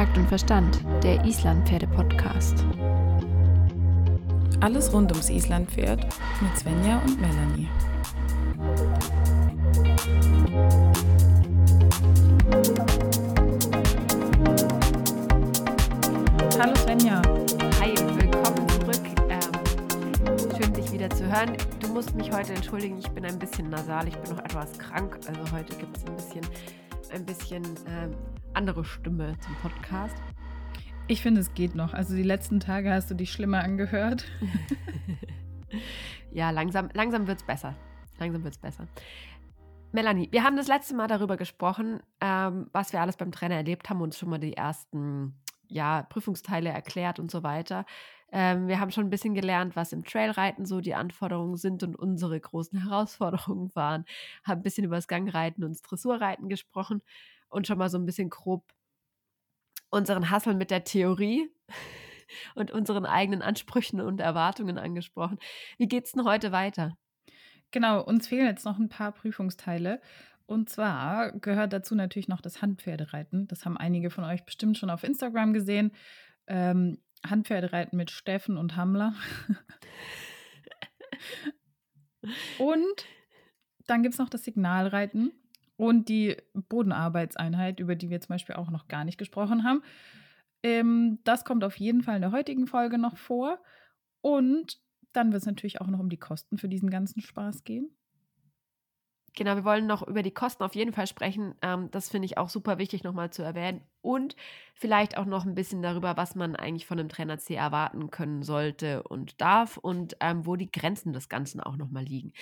Takt und Verstand, der Islandpferde-Podcast. Alles rund ums Islandpferd mit Svenja und Melanie. Hallo Svenja. Hi und willkommen zurück. Ähm, schön, dich wieder zu hören. Du musst mich heute entschuldigen, ich bin ein bisschen nasal, ich bin noch etwas krank. Also heute gibt es ein bisschen, ein bisschen ähm, andere Stimme zum Podcast. Ich finde, es geht noch. Also die letzten Tage hast du dich schlimmer angehört. ja, langsam, langsam wird es besser. Langsam wird es besser. Melanie, wir haben das letzte Mal darüber gesprochen, ähm, was wir alles beim Trainer erlebt haben und schon mal die ersten ja, Prüfungsteile erklärt und so weiter. Ähm, wir haben schon ein bisschen gelernt, was im Trailreiten so die Anforderungen sind und unsere großen Herausforderungen waren. Haben ein bisschen über das Gangreiten und das Dressurreiten gesprochen und schon mal so ein bisschen grob unseren Hassel mit der Theorie und unseren eigenen Ansprüchen und Erwartungen angesprochen. Wie geht's denn heute weiter? Genau, uns fehlen jetzt noch ein paar Prüfungsteile. Und zwar gehört dazu natürlich noch das Handpferdereiten. Das haben einige von euch bestimmt schon auf Instagram gesehen. Ähm, Handpferdereiten mit Steffen und Hammler. und dann gibt es noch das Signalreiten und die Bodenarbeitseinheit, über die wir zum Beispiel auch noch gar nicht gesprochen haben. Ähm, das kommt auf jeden Fall in der heutigen Folge noch vor. Und dann wird es natürlich auch noch um die Kosten für diesen ganzen Spaß gehen. Genau, wir wollen noch über die Kosten auf jeden Fall sprechen. Ähm, das finde ich auch super wichtig nochmal zu erwähnen. Und vielleicht auch noch ein bisschen darüber, was man eigentlich von einem Trainer C erwarten können sollte und darf und ähm, wo die Grenzen des Ganzen auch nochmal liegen.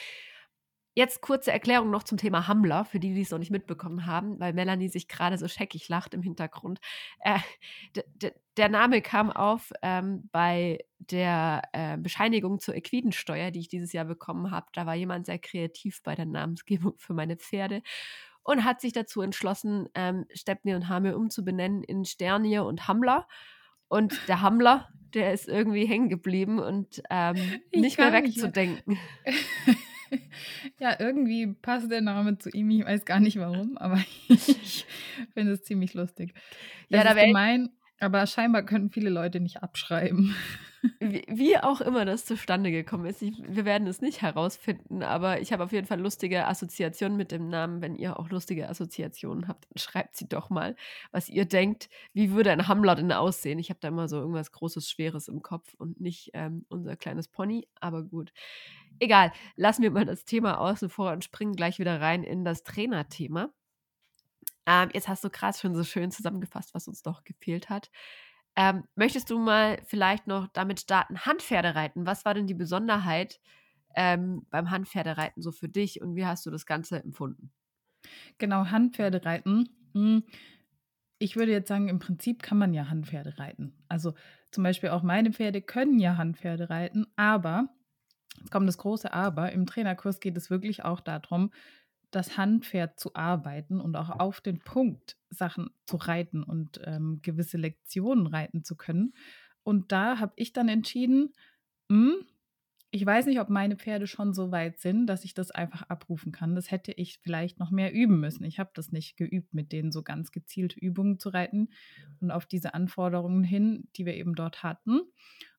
Jetzt kurze Erklärung noch zum Thema Hammler, für die, die es noch nicht mitbekommen haben, weil Melanie sich gerade so scheckig lacht im Hintergrund. Äh, der Name kam auf ähm, bei der äh, Bescheinigung zur Equidensteuer, die ich dieses Jahr bekommen habe. Da war jemand sehr kreativ bei der Namensgebung für meine Pferde und hat sich dazu entschlossen, ähm, Stepney und Hamir umzubenennen in Sternier und Hammler. Und der Hammler, der ist irgendwie hängen geblieben und ähm, nicht mehr wegzudenken. ja, irgendwie passt der Name zu ihm. Ich weiß gar nicht warum, aber ich finde es ziemlich lustig. Das ja, da ist gemein, aber scheinbar können viele Leute nicht abschreiben. Wie, wie auch immer das zustande gekommen ist, ich, wir werden es nicht herausfinden, aber ich habe auf jeden Fall lustige Assoziationen mit dem Namen. Wenn ihr auch lustige Assoziationen habt, dann schreibt sie doch mal, was ihr denkt. Wie würde ein Hammler denn aussehen? Ich habe da immer so irgendwas Großes, Schweres im Kopf und nicht ähm, unser kleines Pony, aber gut. Egal, lassen wir mal das Thema außen vor und springen gleich wieder rein in das Trainerthema. Ähm, jetzt hast du gerade schon so schön zusammengefasst, was uns noch gefehlt hat. Ähm, möchtest du mal vielleicht noch damit starten, Handpferdereiten? Was war denn die Besonderheit ähm, beim Handpferdereiten so für dich und wie hast du das Ganze empfunden? Genau, Handpferdereiten. Hm, ich würde jetzt sagen, im Prinzip kann man ja Handpferde reiten. Also zum Beispiel auch meine Pferde können ja Handpferde reiten, aber Jetzt kommt das große Aber. Im Trainerkurs geht es wirklich auch darum, das Handpferd zu arbeiten und auch auf den Punkt Sachen zu reiten und ähm, gewisse Lektionen reiten zu können. Und da habe ich dann entschieden, mh, hm, ich weiß nicht, ob meine Pferde schon so weit sind, dass ich das einfach abrufen kann. Das hätte ich vielleicht noch mehr üben müssen. Ich habe das nicht geübt, mit denen so ganz gezielte Übungen zu reiten und auf diese Anforderungen hin, die wir eben dort hatten.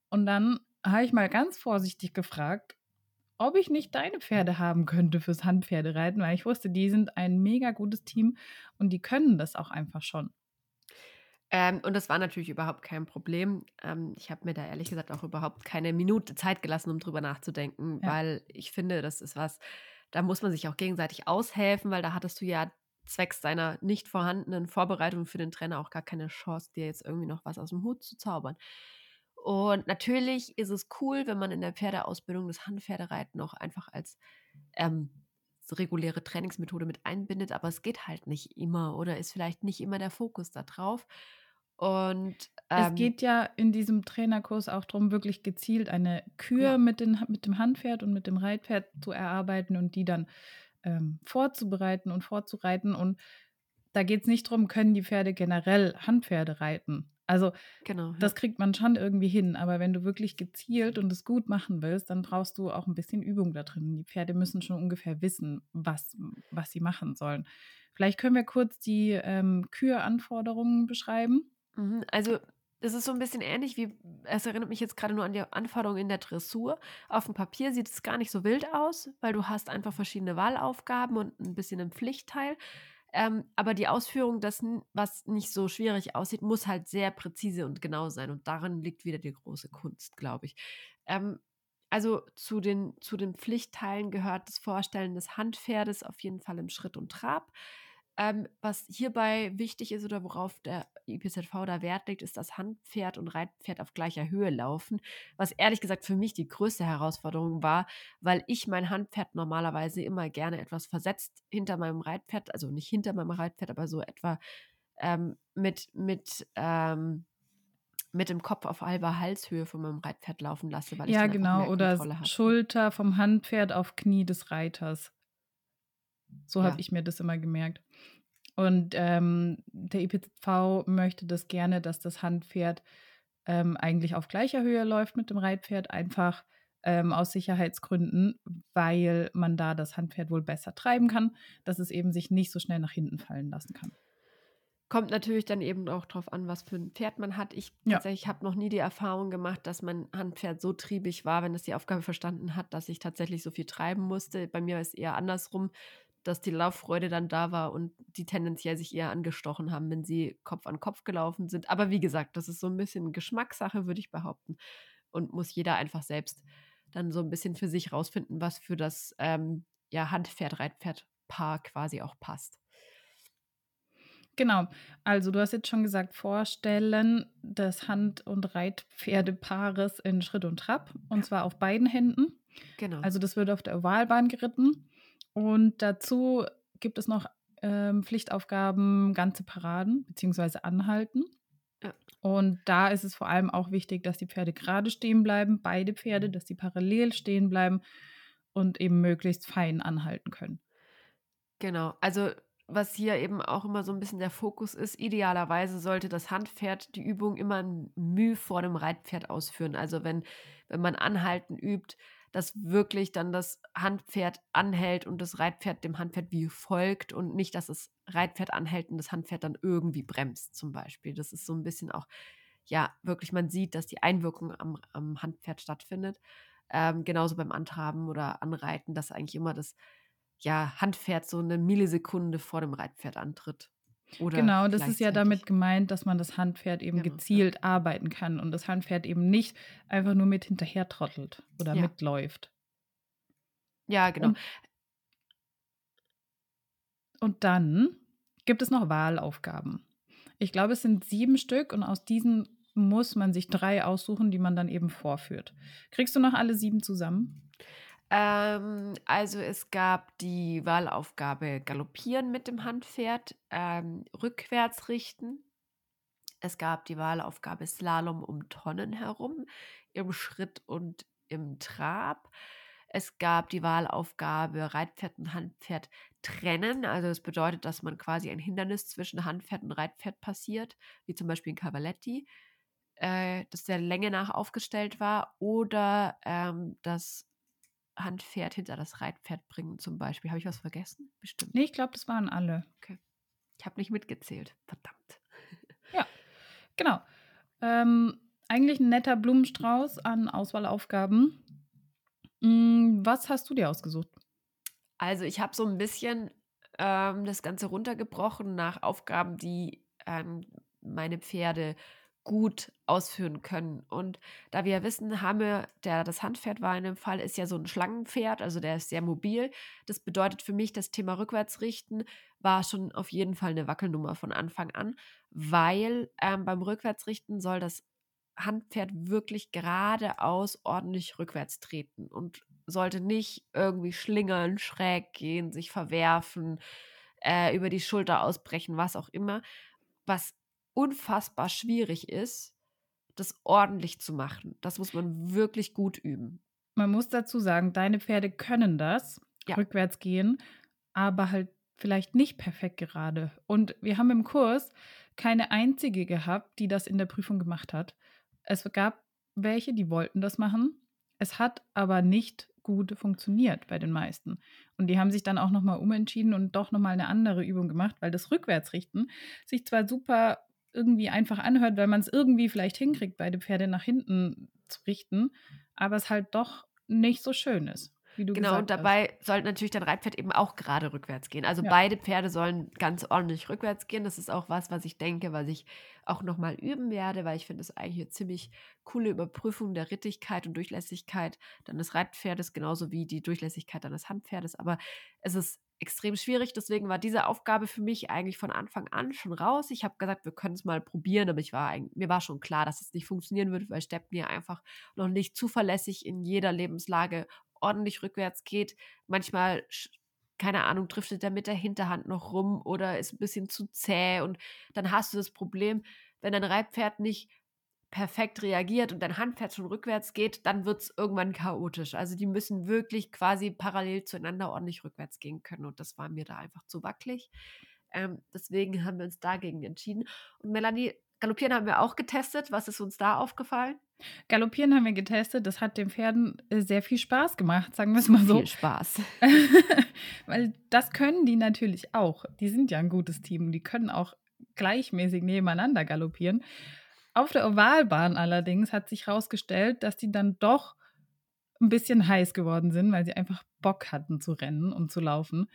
Und dann habe ich mal ganz vorsichtig gefragt, ob ich nicht deine Pferde haben könnte fürs Handpferdereiten, weil ich wusste, die sind ein mega gutes Team und die können das auch einfach schon. Ähm, und das war natürlich überhaupt kein Problem. Ähm, ich habe mir da ehrlich gesagt auch überhaupt keine Minute Zeit gelassen, um drüber nachzudenken, ja. weil ich finde, das ist was, da muss man sich auch gegenseitig aushelfen, weil da hattest du ja zwecks deiner nicht vorhandenen Vorbereitung für den Trainer auch gar keine Chance, dir jetzt irgendwie noch was aus dem Hut zu zaubern. Und natürlich ist es cool, wenn man in der Pferdeausbildung das Handpferdereiten auch einfach als ähm, reguläre Trainingsmethode mit einbindet, aber es geht halt nicht immer oder ist vielleicht nicht immer der Fokus da drauf. Und ähm, es geht ja in diesem Trainerkurs auch darum, wirklich gezielt eine Kür ja. mit, den, mit dem Handpferd und mit dem Reitpferd zu erarbeiten und die dann ähm, vorzubereiten und vorzureiten. Und da geht es nicht darum, können die Pferde generell Handpferde reiten. Also genau, das kriegt man schon irgendwie hin, aber wenn du wirklich gezielt und es gut machen willst, dann brauchst du auch ein bisschen Übung da drin. Die Pferde müssen schon ungefähr wissen, was, was sie machen sollen. Vielleicht können wir kurz die ähm, Küranforderungen beschreiben. Mhm, also das ist so ein bisschen ähnlich wie, es erinnert mich jetzt gerade nur an die Anforderungen in der Dressur. Auf dem Papier sieht es gar nicht so wild aus, weil du hast einfach verschiedene Wahlaufgaben und ein bisschen einen Pflichtteil. Ähm, aber die Ausführung, das, was nicht so schwierig aussieht, muss halt sehr präzise und genau sein. Und darin liegt wieder die große Kunst, glaube ich. Ähm, also zu den, zu den Pflichtteilen gehört das Vorstellen des Handpferdes auf jeden Fall im Schritt und Trab. Ähm, was hierbei wichtig ist oder worauf der IPZV da Wert legt, ist, dass Handpferd und Reitpferd auf gleicher Höhe laufen. Was ehrlich gesagt für mich die größte Herausforderung war, weil ich mein Handpferd normalerweise immer gerne etwas versetzt hinter meinem Reitpferd, also nicht hinter meinem Reitpferd, aber so etwa ähm, mit, mit, ähm, mit dem Kopf auf halber Halshöhe von meinem Reitpferd laufen lasse. Weil ja, ich genau. Oder Schulter vom Handpferd auf Knie des Reiters. So ja. habe ich mir das immer gemerkt. Und ähm, der IPV möchte das gerne, dass das Handpferd ähm, eigentlich auf gleicher Höhe läuft mit dem Reitpferd, einfach ähm, aus Sicherheitsgründen, weil man da das Handpferd wohl besser treiben kann, dass es eben sich nicht so schnell nach hinten fallen lassen kann. Kommt natürlich dann eben auch darauf an, was für ein Pferd man hat. Ich ja. tatsächlich habe noch nie die Erfahrung gemacht, dass mein Handpferd so triebig war, wenn es die Aufgabe verstanden hat, dass ich tatsächlich so viel treiben musste. Bei mir ist es eher andersrum dass die Lauffreude dann da war und die tendenziell sich eher angestochen haben, wenn sie Kopf an Kopf gelaufen sind. Aber wie gesagt, das ist so ein bisschen Geschmackssache, würde ich behaupten. Und muss jeder einfach selbst dann so ein bisschen für sich rausfinden, was für das ähm, ja, Handpferd-Reitpferd-Paar quasi auch passt. Genau, also du hast jetzt schon gesagt, Vorstellen des Hand- und Reitpferdepaares in Schritt und Trab, und zwar auf beiden Händen. Genau. Also das wird auf der Ovalbahn geritten. Und dazu gibt es noch ähm, Pflichtaufgaben, ganze Paraden bzw. Anhalten. Ja. Und da ist es vor allem auch wichtig, dass die Pferde gerade stehen bleiben, beide Pferde, dass sie parallel stehen bleiben und eben möglichst fein anhalten können. Genau, also was hier eben auch immer so ein bisschen der Fokus ist, idealerweise sollte das Handpferd die Übung immer ein Mühe vor dem Reitpferd ausführen. Also wenn, wenn man Anhalten übt, dass wirklich dann das Handpferd anhält und das Reitpferd dem Handpferd wie folgt und nicht, dass das Reitpferd anhält und das Handpferd dann irgendwie bremst zum Beispiel. Das ist so ein bisschen auch, ja, wirklich, man sieht, dass die Einwirkung am, am Handpferd stattfindet. Ähm, genauso beim Antraben oder Anreiten, dass eigentlich immer das ja, Handpferd so eine Millisekunde vor dem Reitpferd antritt. Oder genau, das ist ja damit gemeint, dass man das Handpferd eben genau, gezielt ja. arbeiten kann und das Handpferd eben nicht einfach nur mit hinterher trottelt oder ja. mitläuft. Ja, genau. Und, und dann gibt es noch Wahlaufgaben. Ich glaube, es sind sieben Stück und aus diesen muss man sich drei aussuchen, die man dann eben vorführt. Kriegst du noch alle sieben zusammen? Ähm, also es gab die Wahlaufgabe Galoppieren mit dem Handpferd, ähm, rückwärts richten. Es gab die Wahlaufgabe Slalom um Tonnen herum, im Schritt und im Trab. Es gab die Wahlaufgabe Reitpferd und Handpferd trennen. Also das bedeutet, dass man quasi ein Hindernis zwischen Handpferd und Reitpferd passiert, wie zum Beispiel in Cavaletti, äh, das der Länge nach aufgestellt war. Oder ähm, das Handpferd hinter das Reitpferd bringen zum Beispiel. Habe ich was vergessen? Bestimmt. Nee, ich glaube, das waren alle. Okay. Ich habe nicht mitgezählt. Verdammt. Ja, genau. Ähm, eigentlich ein netter Blumenstrauß an Auswahlaufgaben. Hm, was hast du dir ausgesucht? Also ich habe so ein bisschen ähm, das Ganze runtergebrochen nach Aufgaben, die ähm, meine Pferde gut ausführen können. Und da wir ja wissen, Hame, der das Handpferd war in dem Fall, ist ja so ein Schlangenpferd, also der ist sehr mobil. Das bedeutet für mich, das Thema Rückwärtsrichten war schon auf jeden Fall eine Wackelnummer von Anfang an, weil ähm, beim Rückwärtsrichten soll das Handpferd wirklich geradeaus ordentlich rückwärts treten und sollte nicht irgendwie schlingern, schräg gehen, sich verwerfen, äh, über die Schulter ausbrechen, was auch immer. Was unfassbar schwierig ist, das ordentlich zu machen. Das muss man wirklich gut üben. Man muss dazu sagen, deine Pferde können das, ja. rückwärts gehen, aber halt vielleicht nicht perfekt gerade. Und wir haben im Kurs keine einzige gehabt, die das in der Prüfung gemacht hat. Es gab welche, die wollten das machen. Es hat aber nicht gut funktioniert bei den meisten. Und die haben sich dann auch nochmal umentschieden und doch nochmal eine andere Übung gemacht, weil das Rückwärtsrichten sich zwar super irgendwie einfach anhört, weil man es irgendwie vielleicht hinkriegt, beide Pferde nach hinten zu richten, aber es halt doch nicht so schön ist. Wie du genau, und dabei hast. sollte natürlich dein Reitpferd eben auch gerade rückwärts gehen. Also ja. beide Pferde sollen ganz ordentlich rückwärts gehen. Das ist auch was, was ich denke, was ich auch nochmal üben werde, weil ich finde es eigentlich eine ziemlich coole Überprüfung der Rittigkeit und Durchlässigkeit deines Reitpferdes, genauso wie die Durchlässigkeit deines Handpferdes. Aber es ist extrem schwierig. Deswegen war diese Aufgabe für mich eigentlich von Anfang an schon raus. Ich habe gesagt, wir können es mal probieren, aber ich war mir war schon klar, dass es nicht funktionieren wird, weil Stepp mir einfach noch nicht zuverlässig in jeder Lebenslage ordentlich rückwärts geht. Manchmal keine Ahnung, driftet er mit der Hinterhand noch rum oder ist ein bisschen zu zäh und dann hast du das Problem, wenn dein Reitpferd nicht perfekt reagiert und dein Handpferd schon rückwärts geht, dann wird es irgendwann chaotisch. Also die müssen wirklich quasi parallel zueinander ordentlich rückwärts gehen können und das war mir da einfach zu wackelig. Ähm, deswegen haben wir uns dagegen entschieden. Und Melanie, Galoppieren haben wir auch getestet. Was ist uns da aufgefallen? Galoppieren haben wir getestet. Das hat den Pferden äh, sehr viel Spaß gemacht, sagen wir es mal so. Viel Spaß. Weil das können die natürlich auch. Die sind ja ein gutes Team. Die können auch gleichmäßig nebeneinander galoppieren. Auf der Ovalbahn allerdings hat sich herausgestellt, dass die dann doch ein bisschen heiß geworden sind, weil sie einfach Bock hatten zu rennen und zu laufen.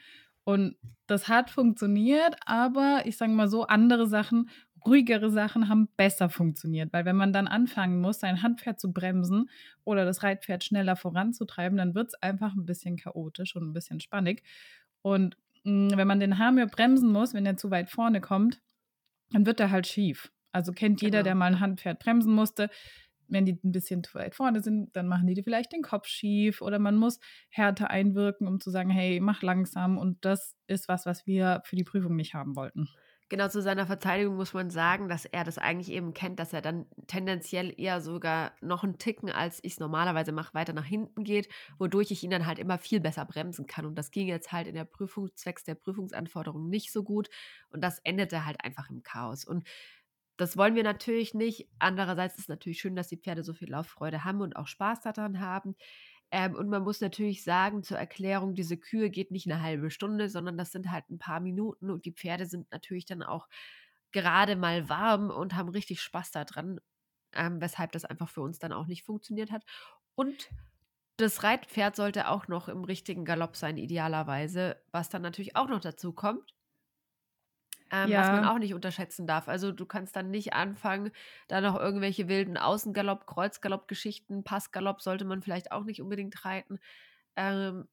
Und das hat funktioniert, aber ich sage mal so, andere Sachen, ruhigere Sachen haben besser funktioniert, weil wenn man dann anfangen muss, sein Handpferd zu bremsen oder das Reitpferd schneller voranzutreiben, dann wird es einfach ein bisschen chaotisch und ein bisschen spannig. Und mh, hm, wenn man den Hamir bremsen muss, wenn er zu weit vorne kommt, dann wird er halt schief. Also kennt jeder, genau. der mal ein Handpferd bremsen musste. Wenn die ein bisschen zu weit vorne sind, dann machen die vielleicht den Kopf schief oder man muss härter einwirken, um zu sagen, hey, mach langsam. Und das ist was, was wir für die Prüfung nicht haben wollten. Genau, zu seiner Verteidigung muss man sagen, dass er das eigentlich eben kennt, dass er dann tendenziell eher sogar noch einen Ticken, als ich es normalerweise mache, weiter nach hinten geht, wodurch ich ihn dann halt immer viel besser bremsen kann. Und das ging jetzt halt in der Prüfung, zwecks der Prüfungsanforderungen nicht so gut. Und das endete halt einfach im Chaos. Und das wollen wir natürlich nicht. Andererseits ist es natürlich schön, dass die Pferde so viel Lauffreude haben und auch Spaß daran haben. Ähm, und man muss natürlich sagen, zur Erklärung, diese Kühe geht nicht eine halbe Stunde, sondern das sind halt ein paar Minuten und die Pferde sind natürlich dann auch gerade mal warm und haben richtig Spaß daran, ähm, weshalb das einfach für uns dann auch nicht funktioniert hat. Und das Reitpferd sollte auch noch im richtigen Galopp sein, idealerweise, was dann natürlich auch noch dazu kommt ähm, ja. was man auch nicht unterschätzen darf. Also du kannst dann nicht anfangen, da noch irgendwelche wilden Außengalopp, Kreuzgalopp-Geschichten, Passgalopp sollte man vielleicht auch nicht unbedingt reiten. Ähm,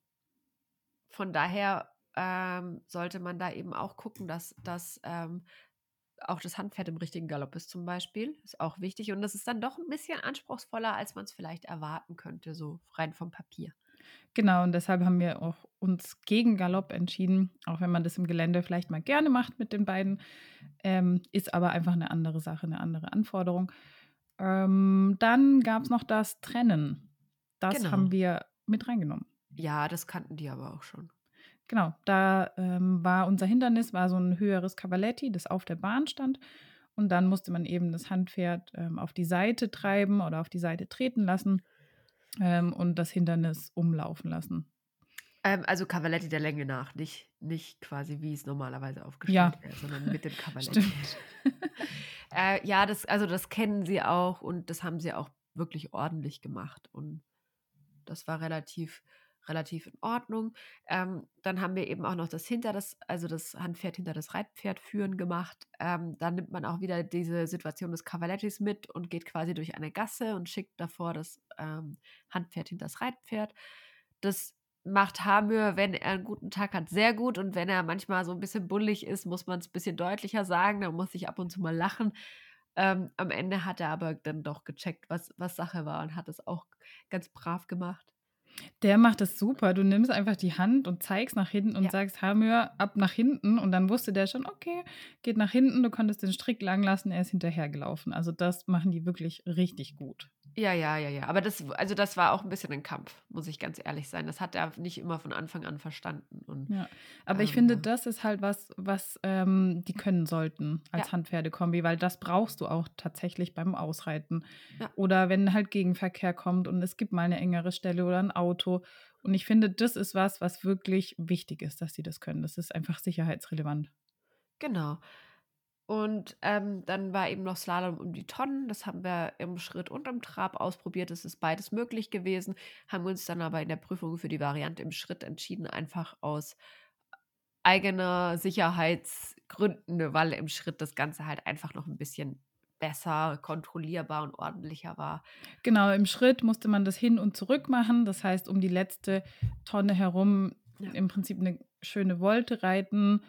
von daher ähm, sollte man da eben auch gucken, dass, dass ähm, auch das Handpferd im richtigen Galopp ist zum Beispiel. Ist auch wichtig. Und das ist dann doch ein bisschen anspruchsvoller, als man es vielleicht erwarten könnte, so rein vom Papier. Genau, und deshalb haben wir auch uns gegen Galopp entschieden, auch wenn man das im Gelände vielleicht mal gerne macht mit den beiden, ähm, ist aber einfach eine andere Sache, eine andere Anforderung. Ähm, dann gab es noch das Trennen. Das genau. haben wir mit reingenommen. Ja, das kannten die aber auch schon. Genau, da ähm, war unser Hindernis war so ein höheres Cavaletti, das auf der Bahn stand. Und dann musste man eben das Handpferd ähm, auf die Seite treiben oder auf die Seite treten lassen ähm, und das Hindernis umlaufen lassen. Ähm, also Cavaletti der Länge nach, nicht, nicht quasi wie es normalerweise aufgestellt ja. wäre, sondern mit dem Cavaletti. äh, ja, das, also das kennen sie auch und das haben sie auch wirklich ordentlich gemacht. Und das war relativ relativ in Ordnung. Ähm, dann haben wir eben auch noch das hinter das, also das Handpferd hinter das Reitpferd führen gemacht. Ähm, dann nimmt man auch wieder diese Situation des Cavalettis mit und geht quasi durch eine Gasse und schickt davor das ähm, Handpferd hinter das Reitpferd. Das macht Hamür, wenn er einen guten Tag hat, sehr gut. Und wenn er manchmal so ein bisschen bullig ist, muss man es ein bisschen deutlicher sagen. Da muss ich ab und zu mal lachen. Ähm, am Ende hat er aber dann doch gecheckt, was, was Sache war und hat es auch ganz brav gemacht. Der macht das super. Du nimmst einfach die Hand und zeigst nach hinten und ja. sagst, Hamir, ab nach hinten. Und dann wusste der schon, okay, geht nach hinten, du konntest den Strick lang lassen, er ist hinterhergelaufen. Also das machen die wirklich richtig gut. Ja, ja, ja, ja. Aber das, also das war auch ein bisschen ein Kampf, muss ich ganz ehrlich sein. Das hat er nicht immer von Anfang an verstanden. Und, ja. Aber ähm, ich finde, das ist halt was, was ähm, die können sollten als ja. Handpferdekombi, weil das brauchst du auch tatsächlich beim Ausreiten. Ja. Oder wenn halt Gegenverkehr kommt und es gibt mal eine engere Stelle oder ein Auto. Und ich finde, das ist was, was wirklich wichtig ist, dass sie das können. Das ist einfach sicherheitsrelevant. Genau. Und ähm, dann war eben noch Slalom um die Tonnen. Das haben wir im Schritt und im Trab ausprobiert. Das ist beides möglich gewesen. Haben uns dann aber in der Prüfung für die Variante im Schritt entschieden, einfach aus eigener Sicherheitsgründen, weil im Schritt das Ganze halt einfach noch ein bisschen besser kontrollierbar und ordentlicher war. Genau, im Schritt musste man das hin und zurück machen. Das heißt, um die letzte Tonne herum ja. im Prinzip eine schöne Wolte reiten.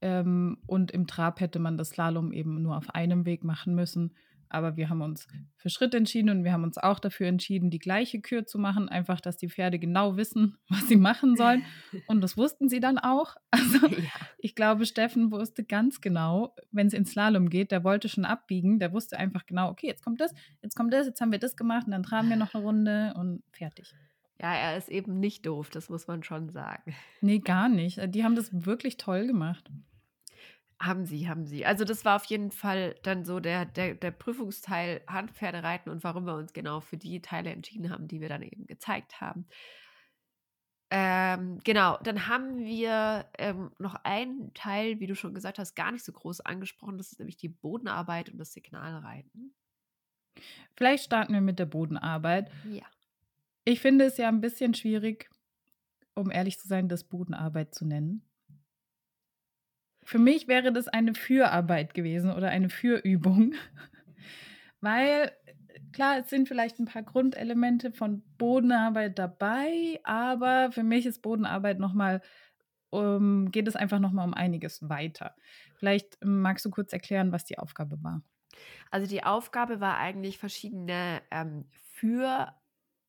Ähm, und im Trab hätte man das Slalom eben nur auf einem Weg machen müssen. Aber wir haben uns für Schritt entschieden und wir haben uns auch dafür entschieden, die gleiche Kür zu machen. Einfach, dass die Pferde genau wissen, was sie machen sollen. Und das wussten sie dann auch. Also ja. ich glaube, Steffen wusste ganz genau, wenn es ins Slalom geht, der wollte schon abbiegen. Der wusste einfach genau, okay, jetzt kommt das, jetzt kommt das, jetzt haben wir das gemacht und dann tragen wir noch eine Runde und fertig. Ja, er ist eben nicht doof, das muss man schon sagen. Nee, gar nicht. Die haben das wirklich toll gemacht. Haben sie, haben sie. Also das war auf jeden Fall dann so der, der, der Prüfungsteil Handpferdereiten und warum wir uns genau für die Teile entschieden haben, die wir dann eben gezeigt haben. Ähm, genau, dann haben wir ähm, noch einen Teil, wie du schon gesagt hast, gar nicht so groß angesprochen. Das ist nämlich die Bodenarbeit und das Signalreiten. Vielleicht starten wir mit der Bodenarbeit. Ja. Ich finde es ja ein bisschen schwierig, um ehrlich zu sein, das Bodenarbeit zu nennen. Für mich wäre das eine Fürarbeit gewesen oder eine Fürübung, weil klar, es sind vielleicht ein paar Grundelemente von Bodenarbeit dabei, aber für mich ist Bodenarbeit nochmal, um, geht es einfach nochmal um einiges weiter. Vielleicht ähm, magst du kurz erklären, was die Aufgabe war. Also die Aufgabe war eigentlich verschiedene ähm,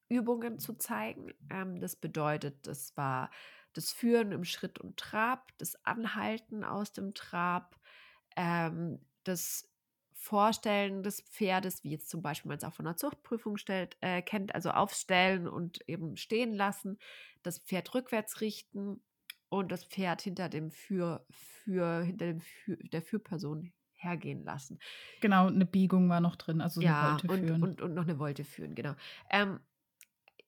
Fürübungen zu zeigen. Ähm, das bedeutet, das war das Führen im Schritt und Trab, das Anhalten aus dem Trab, ähm, das Vorstellen des Pferdes, wie jetzt zum Beispiel man es auch von der Zuchtprüfung stellt, äh, kennt, also aufstellen und eben stehen lassen, das Pferd rückwärts richten und das Pferd hinter dem Für, für hinter dem Für, der Führperson hergehen lassen. Genau, eine Biegung war noch drin, also ja, eine Wolte und, führen. Und, und noch eine Wolte führen, genau. Ähm,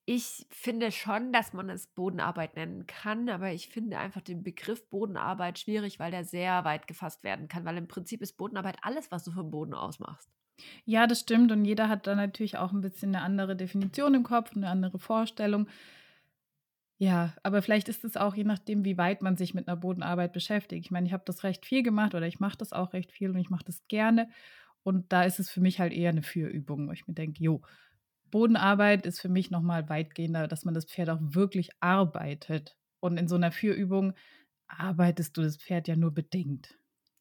ich finde schon, dass man es Bodenarbeit nennen kann, aber ich finde einfach den Begriff Bodenarbeit schwierig, weil der sehr weit gefasst werden kann, weil im Prinzip ist Bodenarbeit alles, was du vom Boden aus machst. Ja, das stimmt und jeder hat da natürlich auch ein bisschen eine andere Definition im Kopf, eine andere Vorstellung. Ja, aber vielleicht ist es auch je nachdem, wie weit man sich mit einer Bodenarbeit beschäftigt. Ich meine, ich habe das recht viel gemacht oder ich mache das auch recht viel und ich mache das gerne. Und da ist es für mich halt eher eine Fürübung, wo ich mir denke, jo, Bodenarbeit ist für mich nochmal weitgehender, dass man das Pferd auch wirklich arbeitet. Und in so einer Führübung arbeitest du das Pferd ja nur bedingt.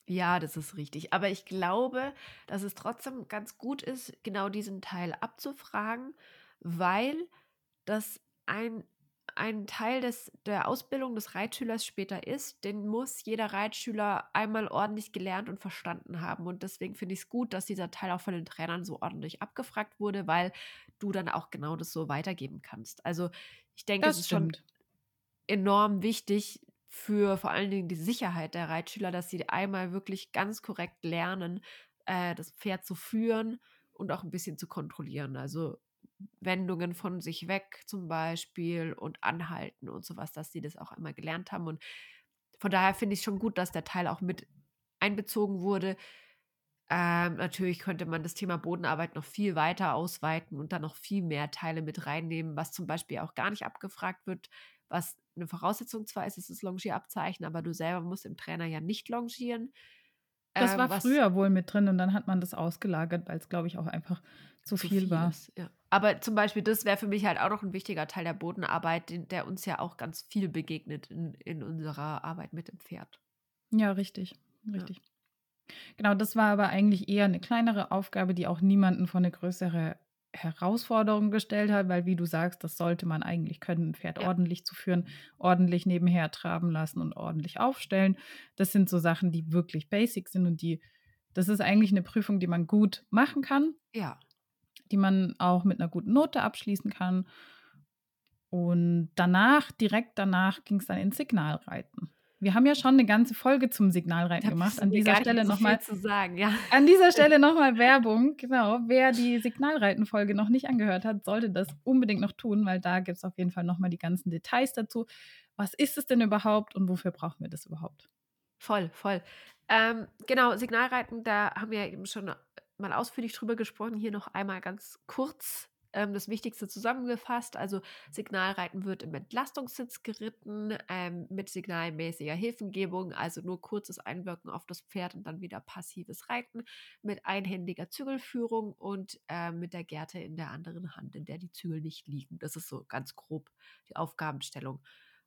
Ja, das ist richtig. Aber ich glaube, dass es trotzdem ganz gut ist, genau diesen Teil abzufragen, weil das ein ein Teil des, der Ausbildung des Reitschülers später ist, den muss jeder Reitschüler einmal ordentlich gelernt und verstanden haben. Und deswegen finde ich es gut, dass dieser Teil auch von den Trainern so ordentlich abgefragt wurde, weil du dann auch genau das so weitergeben kannst. Also ich denke, es ist stimmt. schon enorm wichtig für vor allen Dingen die Sicherheit der Reitschüler, dass sie einmal wirklich ganz korrekt lernen, äh, das Pferd zu führen und auch ein bisschen zu kontrollieren. Also Wendungen von sich weg zum Beispiel und anhalten und sowas, dass sie das auch einmal gelernt haben. Und von daher finde ich schon gut, dass der Teil auch mit einbezogen wurde. Ähm, natürlich könnte man das Thema Bodenarbeit noch viel weiter ausweiten und dann noch viel mehr Teile mit reinnehmen, was zum Beispiel auch gar nicht abgefragt wird, was eine Voraussetzung zwar ist, ist das Longierabzeichen, aber du selber musst im Trainer ja nicht longieren. Das ähm, war früher wohl mit drin und dann hat man das ausgelagert, weil es, glaube ich, auch einfach zu, zu viel, viel, war. Ist, ja. Aber zum Beispiel, das wäre für mich halt auch noch ein wichtiger Teil der Bodenarbeit, den, der uns ja auch ganz viel begegnet in, in unserer Arbeit mit dem Pferd. Ja, richtig. Richtig. Ja. Genau, das war aber eigentlich eher eine kleinere Aufgabe, die auch niemanden vor eine größere Herausforderung gestellt hat, weil wie du sagst, das sollte man eigentlich können, ein Pferd ja. ordentlich zu führen, ordentlich nebenher traben lassen und ordentlich aufstellen. Das sind so Sachen, die wirklich basic sind und die, das ist eigentlich eine Prüfung, die man gut machen kann. Ja die man auch mit einer guten Note abschließen kann. Und danach, direkt danach, ging es dann ins Signalreiten. Wir haben ja schon eine ganze Folge zum Signalreiten gemacht. An dieser Stelle nochmal zu sagen, ja. An dieser Stelle nochmal Werbung. Genau. Wer die Signalreiten-Folge noch nicht angehört hat, sollte das unbedingt noch tun, weil da gibt es auf jeden Fall nochmal die ganzen Details dazu. Was ist es denn überhaupt und wofür brauchen wir das überhaupt? Voll, voll. Ähm, genau, Signalreiten, da haben wir eben schon mal ausführlich drüber gesprochen. Hier noch einmal ganz kurz ähm, das Wichtigste zusammengefasst. Also Signalreiten wird im Entlastungssitz geritten, ähm, mit signalmäßiger Hilfengebung, also nur kurzes Einwirken auf das Pferd und dann wieder passives Reiten, mit einhändiger Zügelführung und äh, mit der Gerte in der anderen Hand, in der die Zügel nicht liegen. Das ist so ganz grob die Aufgabenstellung.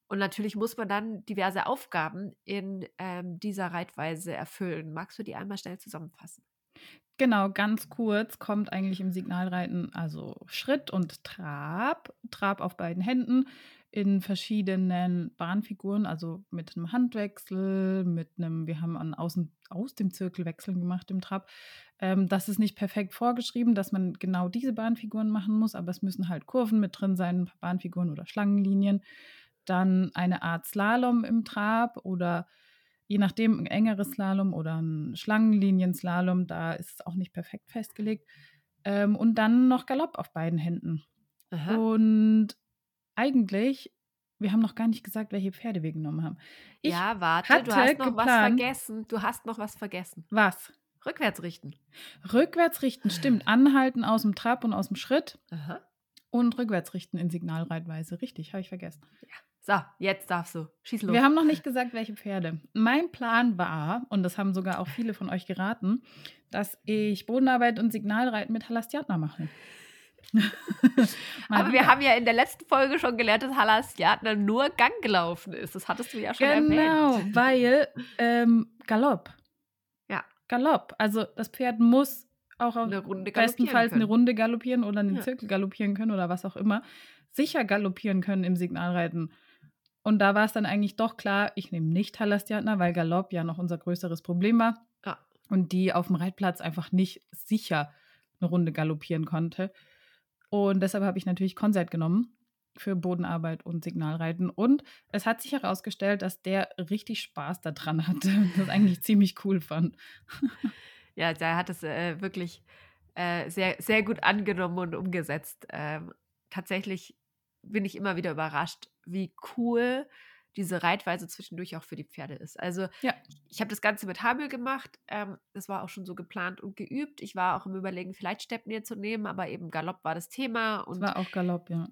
Und natürlich muss man dann diverse Aufgaben in ähm, dieser Reitweise erfüllen. Magst du die einmal schnell zusammenfassen? Genau, ganz kurz kommt eigentlich im Signalreiten also Schritt und Trab. Trab auf beiden Händen in verschiedenen Bahnfiguren, also mit einem Handwechsel, mit einem, wir haben an außen aus dem Zirkel wechseln gemacht im Trab. Ähm, das ist nicht perfekt vorgeschrieben, dass man genau diese Bahnfiguren machen muss, aber es müssen halt Kurven mit drin sein, Bahnfiguren oder Schlangenlinien. Dann eine Art Slalom im Trab oder je nachdem ein engeres Slalom oder ein Schlangenlinien-Slalom, da ist es auch nicht perfekt festgelegt. Ähm, und dann noch Galopp auf beiden Händen. Aha. Und eigentlich, wir haben noch gar nicht gesagt, welche Pferde wir genommen haben. Ich ja, warte, du hast noch geplant, was vergessen. Du hast noch was vergessen. Was? Rückwärts richten. Rückwärts richten, stimmt. Anhalten aus dem Trab und aus dem Schritt. Aha. Und rückwärts richten in Signalreitweise. Richtig, habe ich vergessen. Ja. So, jetzt darfst du. Schieß los. Wir haben noch nicht gesagt, welche Pferde. Mein Plan war, und das haben sogar auch viele von euch geraten, dass ich Bodenarbeit und Signalreiten mit Halastiatna mache. Aber wir haben ja in der letzten Folge schon gelernt, dass Halastiatna nur Gang gelaufen ist. Das hattest du ja schon genau, erwähnt. Genau, weil ähm, Galopp. Ja. Galopp. Also das Pferd muss auch eine Runde bestenfalls eine Runde galoppieren oder einen ja. Zirkel galoppieren können oder was auch immer. Sicher galoppieren können im Signalreiten. Und da war es dann eigentlich doch klar, ich nehme nicht Halastiatna, weil Galopp ja noch unser größeres Problem war. Ja. Und die auf dem Reitplatz einfach nicht sicher eine Runde galoppieren konnte. Und deshalb habe ich natürlich Konsert genommen für Bodenarbeit und Signalreiten. Und es hat sich herausgestellt, dass der richtig Spaß daran hatte und das eigentlich ziemlich cool fand. Ja, der hat es äh, wirklich äh, sehr, sehr gut angenommen und umgesetzt. Ähm, tatsächlich bin ich immer wieder überrascht, wie cool diese Reitweise zwischendurch auch für die Pferde ist. Also ja. ich habe das Ganze mit Hamel gemacht. Ähm, das war auch schon so geplant und geübt. Ich war auch im Überlegen, vielleicht Steppnir zu nehmen, aber eben Galopp war das Thema. Und das war auch Galopp, ja.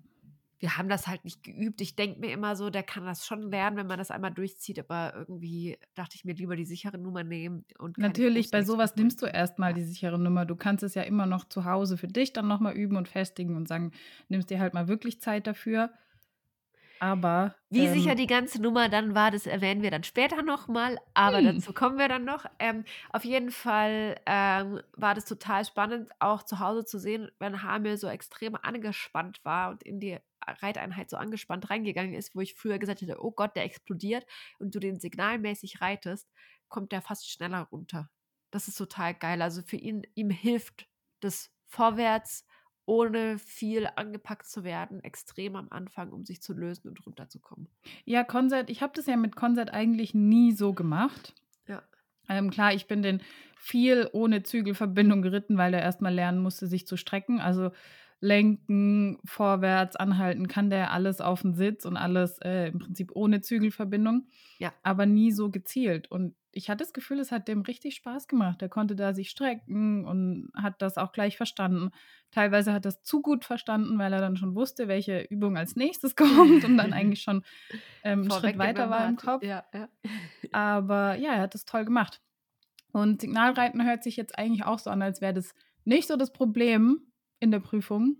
Wir haben das halt nicht geübt. Ich denke mir immer so, der kann das schon lernen, wenn man das einmal durchzieht. Aber irgendwie dachte ich mir lieber die sichere Nummer nehmen. Und Natürlich, bei sowas nimmst du erstmal ja. die sichere Nummer. Du kannst es ja immer noch zu Hause für dich dann nochmal üben und festigen und sagen, nimmst dir halt mal wirklich Zeit dafür. Aber. Wie ähm, sicher die ganze Nummer dann war, das erwähnen wir dann später nochmal. Aber hm. dazu kommen wir dann noch. Ähm, auf jeden Fall ähm, war das total spannend, auch zu Hause zu sehen, wenn Hamil so extrem angespannt war und in die Reiteinheit so angespannt reingegangen ist, wo ich früher gesagt hätte, oh Gott, der explodiert und du den signalmäßig reitest, kommt der fast schneller runter. Das ist total geil. Also für ihn, ihm hilft das Vorwärts ohne viel angepackt zu werden, extrem am Anfang, um sich zu lösen und runterzukommen. Ja, Konzert, ich habe das ja mit Konzert eigentlich nie so gemacht. Ja. Ähm, klar, ich bin den viel ohne Zügelverbindung geritten, weil er erstmal lernen musste, sich zu strecken. Also lenken, vorwärts, anhalten, kann der alles auf den Sitz und alles äh, im Prinzip ohne Zügelverbindung. Ja. Aber nie so gezielt. Und ich hatte das Gefühl, es hat dem richtig Spaß gemacht. Er konnte da sich strecken und hat das auch gleich verstanden. Teilweise hat er das zu gut verstanden, weil er dann schon wusste, welche Übung als nächstes kommt und dann eigentlich schon ähm, einen Schritt weiter war im Kopf. Ja, ja. Aber ja, er hat das toll gemacht. Und Signalreiten hört sich jetzt eigentlich auch so an, als wäre das nicht so das Problem, in der Prüfung.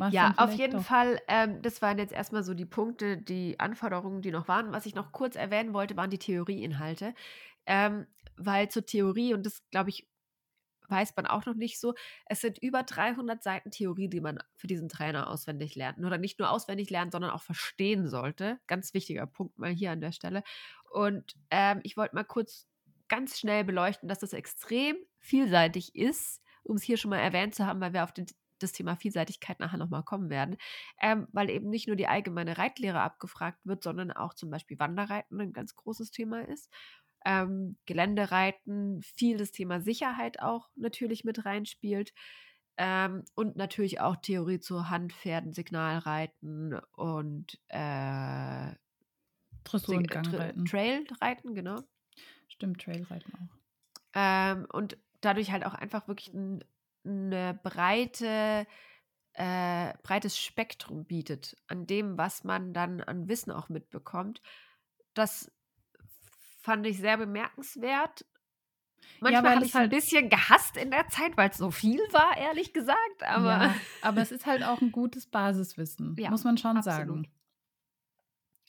War's ja, auf jeden doch. Fall. Ähm, das waren jetzt erstmal so die Punkte, die Anforderungen, die noch waren. Was ich noch kurz erwähnen wollte, waren die Theorieinhalte. Ähm, weil zur Theorie, und das glaube ich, weiß man auch noch nicht so, es sind über 300 Seiten Theorie, die man für diesen Trainer auswendig lernt. Oder nicht nur auswendig lernen, sondern auch verstehen sollte. Ganz wichtiger Punkt mal hier an der Stelle. Und ähm, ich wollte mal kurz ganz schnell beleuchten, dass das extrem vielseitig ist um es hier schon mal erwähnt zu haben, weil wir auf den, das Thema Vielseitigkeit nachher nochmal kommen werden, ähm, weil eben nicht nur die allgemeine Reitlehre abgefragt wird, sondern auch zum Beispiel Wanderreiten ein ganz großes Thema ist. Ähm, Geländereiten, viel das Thema Sicherheit auch natürlich mit reinspielt. Ähm, und natürlich auch Theorie zu Handpferden, Signalreiten und äh, Dressur und Gangreiten. Trailreiten, genau. Stimmt, Trailreiten auch. Ähm, und dadurch halt auch einfach wirklich ein, eine breite, äh, breites Spektrum bietet an dem, was man dann an Wissen auch mitbekommt. Das fand ich sehr bemerkenswert. Manchmal weil habe es ich es ein halt- bisschen gehasst in der Zeit, weil es so viel war, ehrlich gesagt. Aber ja, aber es ist halt auch ein gutes Basiswissen, Ja, muss man schon absolut. sagen.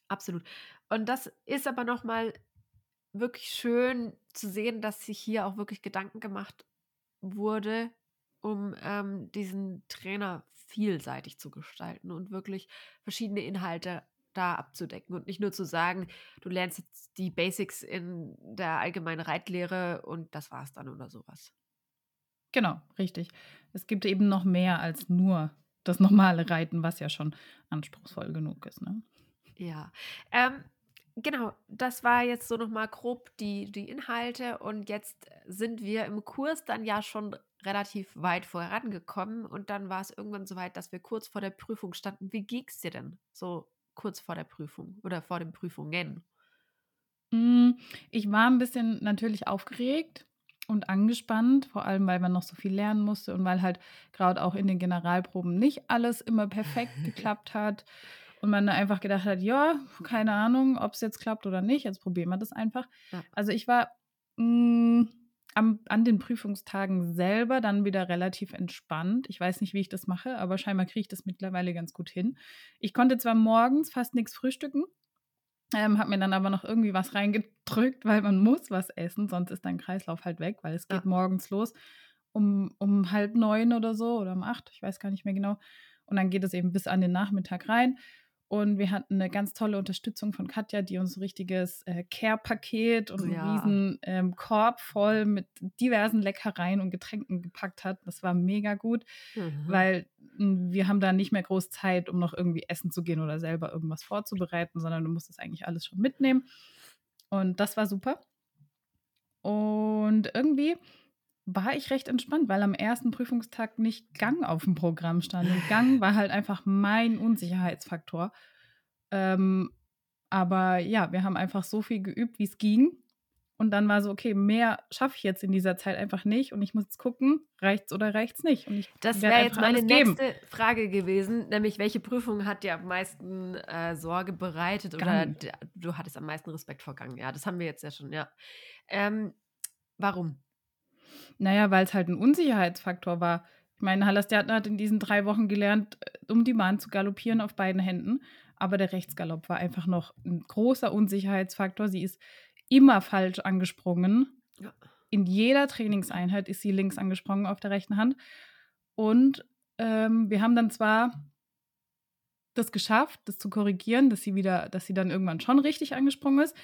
Absolut. Und das ist aber nochmal wirklich schön zu sehen, dass sich hier auch wirklich Gedanken gemacht wurde, um ähm, diesen Trainer vielseitig zu gestalten und wirklich verschiedene Inhalte da abzudecken und nicht nur zu sagen, du lernst jetzt die Basics in der allgemeinen Reitlehre und das war's dann oder sowas. Genau, richtig. Es gibt eben noch mehr als nur das normale Reiten, was ja schon anspruchsvoll genug ist. Ne? Ja, ähm, genau, das war jetzt so nochmal grob die, die Inhalte und jetzt sind wir im Kurs dann ja schon relativ weit vorangekommen und dann war es irgendwann so weit, dass wir kurz vor der Prüfung standen. Wie ging's dir denn so kurz vor der Prüfung oder vor den Prüfungen? Mm, Ich war ein bisschen natürlich aufgeregt und angespannt, vor allem weil man noch so viel lernen musste und weil halt gerade auch in den Generalproben nicht alles immer perfekt geklappt hat und man einfach gedacht hat, ja, keine Ahnung, ob es jetzt klappt oder nicht, jetzt probieren wir das einfach. Ja. Also ich war mm, am, an den Prüfungstagen selber dann wieder relativ entspannt. Ich weiß nicht, wie ich das mache, aber scheinbar kriege ich das mittlerweile ganz gut hin. Ich konnte zwar morgens fast nichts frühstücken, ähm, habe mir dann aber noch irgendwie was reingedrückt, weil man muss was essen, sonst ist dein Kreislauf halt weg, weil es geht Ja. morgens los um, um halb neun oder so oder um acht, ich weiß gar nicht mehr genau. Und dann geht es eben bis an den Nachmittag rein. Und wir hatten eine ganz tolle Unterstützung von Katja, die uns ein richtiges äh, Care-Paket und einen Ja. riesen ähm, Korb voll mit diversen Leckereien und Getränken gepackt hat. Das war mega gut Mhm. weil mh, wir haben da nicht mehr groß Zeit, um noch irgendwie essen zu gehen oder selber irgendwas vorzubereiten, sondern du musst das eigentlich alles schon mitnehmen. Und das war super. Und irgendwie war ich recht entspannt, weil am ersten Prüfungstag nicht Gang auf dem Programm stand. Und Gang war halt einfach mein Unsicherheitsfaktor. Ähm, aber ja, wir haben einfach so viel geübt, wie es ging. Und dann war so, okay, mehr schaffe ich jetzt in dieser Zeit einfach nicht. Und ich muss jetzt gucken, reicht's oder reicht's nicht. Und ich Das wäre jetzt meine alles geben. nächste Frage gewesen, nämlich welche Prüfung hat dir am meisten äh, Sorge bereitet oder Gang. d- du hattest am meisten Respekt vor Gang? Ja, das haben wir jetzt ja schon, ja. Ähm, warum? Naja, weil es halt ein Unsicherheitsfaktor war. Ich meine, Hallerstjartner hat in diesen drei Wochen gelernt, äh, um die Bahn zu galoppieren auf beiden Händen. Aber der Rechtsgalopp war einfach noch ein großer Unsicherheitsfaktor. Sie ist immer falsch angesprungen. Ja. In jeder Trainingseinheit ist sie links angesprungen auf der rechten Hand. Und ähm, wir haben dann zwar das geschafft, das zu korrigieren, dass sie wieder, dass sie dann irgendwann schon richtig angesprungen ist,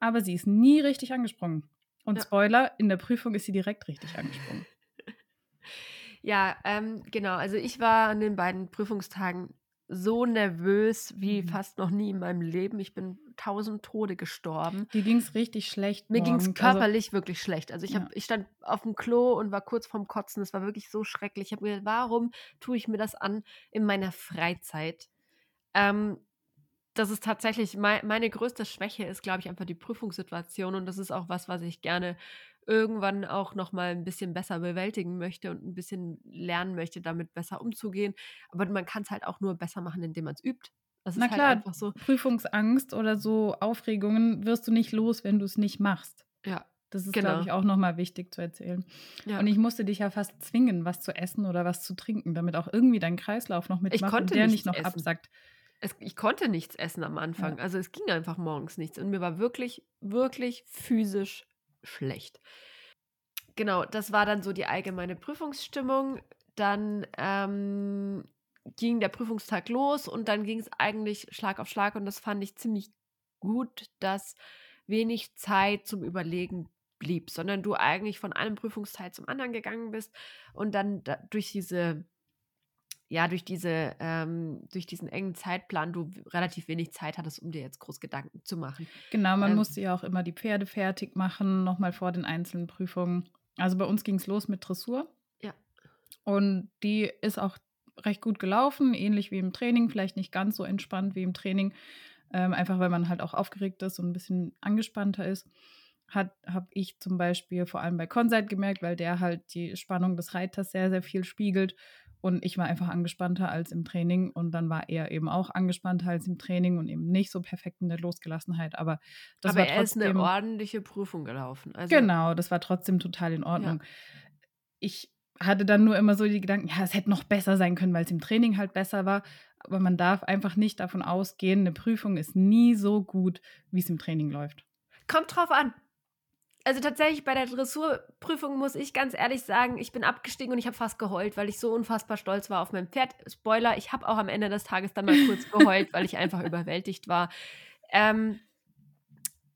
aber sie ist nie richtig angesprungen. Und Ja. Spoiler, in der Prüfung ist sie direkt richtig angesprungen. Ja, ähm, genau. Also ich war an den beiden Prüfungstagen so nervös wie Mhm. fast noch nie in meinem Leben. Ich bin tausend Tode gestorben. Dir ging es richtig schlecht. Mir ging es. Also, körperlich wirklich schlecht. Also ich, Ja. hab, ich stand auf dem Klo und war kurz vorm Kotzen. Es war wirklich so schrecklich. Ich habe mir gedacht, warum tue ich mir das an in meiner Freizeit? Ähm, das ist tatsächlich mei meine größte Schwäche ist, glaube ich, einfach die Prüfungssituation und das ist auch was, was ich gerne irgendwann auch noch mal ein bisschen besser bewältigen möchte und ein bisschen lernen möchte, damit besser umzugehen. Aber man kann es halt auch nur besser machen, indem man es übt. Das Na ist klar. halt einfach so. Prüfungsangst oder so Aufregungen wirst du nicht los, wenn du es nicht machst. Ja, Das ist, Genau. glaube ich, auch nochmal wichtig zu erzählen. ja. Und ich musste dich ja fast zwingen, was zu essen oder was zu trinken, damit auch irgendwie dein Kreislauf noch mitmacht konnte und der nicht noch essen. absackt. Es, ich konnte nichts essen am Anfang. Also es ging einfach morgens nichts. Und mir war wirklich, wirklich physisch schlecht. Genau, das war dann so die allgemeine Prüfungsstimmung. Dann ähm, ging der Prüfungstag los und dann ging es eigentlich Schlag auf Schlag. Und das fand ich ziemlich gut, dass wenig Zeit zum Überlegen blieb, sondern du eigentlich von einem Prüfungsteil zum anderen gegangen bist und dann da, durch diese ja, durch diese, ähm, durch diesen engen Zeitplan du relativ wenig Zeit hattest, um dir jetzt groß Gedanken zu machen. Genau, man Ähm. musste ja auch immer die Pferde fertig machen, nochmal vor den einzelnen Prüfungen. Also bei uns ging es los mit Dressur. Ja. Und die ist auch recht gut gelaufen, ähnlich wie im Training, vielleicht nicht ganz so entspannt wie im Training. ähm, einfach weil man halt auch aufgeregt ist und ein bisschen angespannter ist. Habe ich zum Beispiel vor allem bei Conside gemerkt, weil der halt die Spannung des Reiters sehr, sehr viel spiegelt. Und ich war einfach angespannter als im Training. Und dann war er eben auch angespannter als im Training und eben nicht so perfekt in der Losgelassenheit. Aber das Aber war er ist trotzdem. eine ordentliche Prüfung gelaufen. Also, Genau, das war trotzdem total in Ordnung. Ich hatte dann nur immer so die Gedanken, ja, es hätte noch besser sein können, weil es im Training halt besser war. Aber man darf einfach nicht davon ausgehen, eine Prüfung ist nie so gut, wie es im Training läuft. Kommt drauf an. Also tatsächlich bei der Dressurprüfung muss ich ganz ehrlich sagen, ich bin abgestiegen und ich habe fast geheult, weil ich so unfassbar stolz war auf mein Pferd. Spoiler, ich habe auch am Ende des Tages dann mal kurz geheult, weil ich einfach überwältigt war. Ähm,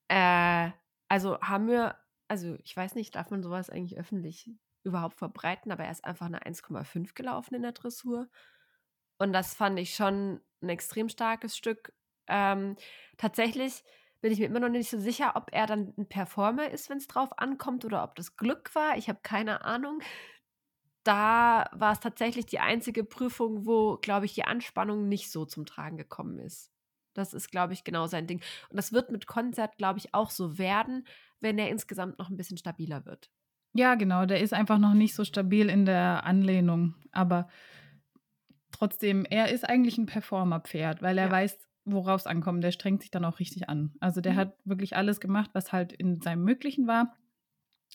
äh, also haben wir, also ich weiß nicht, darf man sowas eigentlich öffentlich überhaupt verbreiten, aber er ist einfach eine 1,5 gelaufen in der Dressur. Und das fand ich schon ein extrem starkes Stück. Ähm, tatsächlich bin ich mir immer noch nicht so sicher, ob er dann ein Performer ist, wenn es drauf ankommt, oder ob das Glück war. Ich habe keine Ahnung. Da war es tatsächlich die einzige Prüfung, wo, glaube ich, die Anspannung nicht so zum Tragen gekommen ist. Das ist, glaube ich, genau sein Ding. Und das wird mit Konzert, glaube ich, auch so werden, wenn er insgesamt noch ein bisschen stabiler wird. Ja, genau, der ist einfach noch nicht so stabil in der Anlehnung. Aber trotzdem, er ist eigentlich ein Performer-Pferd, weil er Ja. weiß, worauf es ankommt. Der strengt sich dann auch richtig an. Also der Mhm. hat wirklich alles gemacht, was halt in seinem Möglichen war.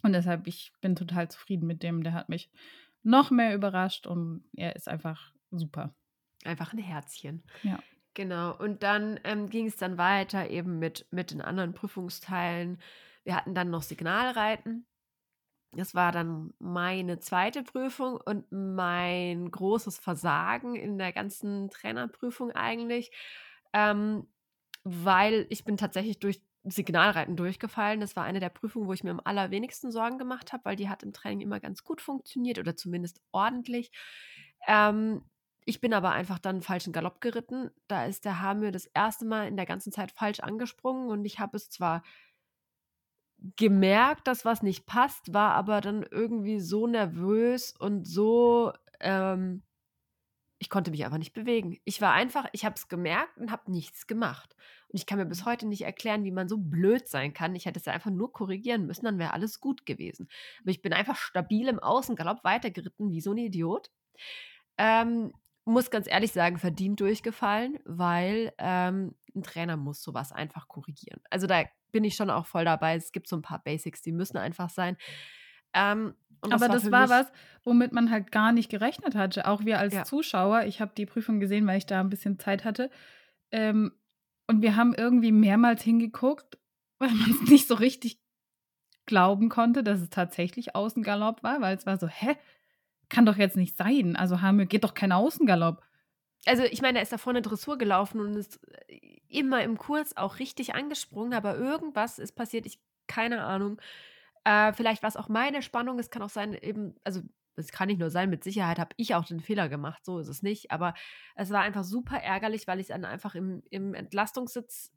Und deshalb, ich bin total zufrieden mit dem. Der hat mich noch mehr überrascht und er ist einfach super. Einfach ein Herzchen. Ja. Genau. Und dann ähm, ging es dann weiter eben mit, mit den anderen Prüfungsteilen. Wir hatten dann noch Signalreiten. Das war dann meine zweite Prüfung und mein großes Versagen in der ganzen Trainerprüfung eigentlich, ähm, weil ich bin tatsächlich durch Signalreiten durchgefallen. Das war eine der Prüfungen, wo ich mir am allerwenigsten Sorgen gemacht habe, weil die hat im Training immer ganz gut funktioniert oder zumindest ordentlich. Ähm, ich bin aber einfach dann falschen Galopp geritten. Da ist der Hamir das erste Mal in der ganzen Zeit falsch angesprungen und ich habe es zwar gemerkt, dass was nicht passt, war aber dann irgendwie so nervös und so, ähm, ich konnte mich einfach nicht bewegen. Ich war einfach, ich habe es gemerkt und habe nichts gemacht. Und ich kann mir bis heute nicht erklären, wie man so blöd sein kann. Ich hätte es ja einfach nur korrigieren müssen, dann wäre alles gut gewesen. Aber ich bin einfach stabil im Außengalopp weitergeritten, wie so ein Idiot. Ähm, muss ganz ehrlich sagen, verdient durchgefallen, weil ähm, ein Trainer muss sowas einfach korrigieren. Also da bin ich schon auch voll dabei. Es gibt so ein paar Basics, die müssen einfach sein. Ähm, und Aber das war was, womit man halt gar nicht gerechnet hatte. Auch wir als Ja. Zuschauer. Ich habe die Prüfung gesehen, weil ich da ein bisschen Zeit hatte. Ähm, und wir haben irgendwie mehrmals hingeguckt, weil man es nicht so richtig glauben konnte, dass es tatsächlich Außengalopp war, weil es war so, hä? Kann doch jetzt nicht sein. Also Hamir geht doch kein Außengalopp. Also ich meine, er ist da vorne Dressur gelaufen und ist äh, immer im Kurs auch richtig angesprungen, aber irgendwas ist passiert, ich keine Ahnung. Äh, vielleicht war es auch meine Spannung, es kann auch sein, eben, also es kann nicht nur sein, mit Sicherheit habe ich auch den Fehler gemacht, so ist es nicht, aber es war einfach super ärgerlich, weil ich dann einfach im, im Entlastungssitz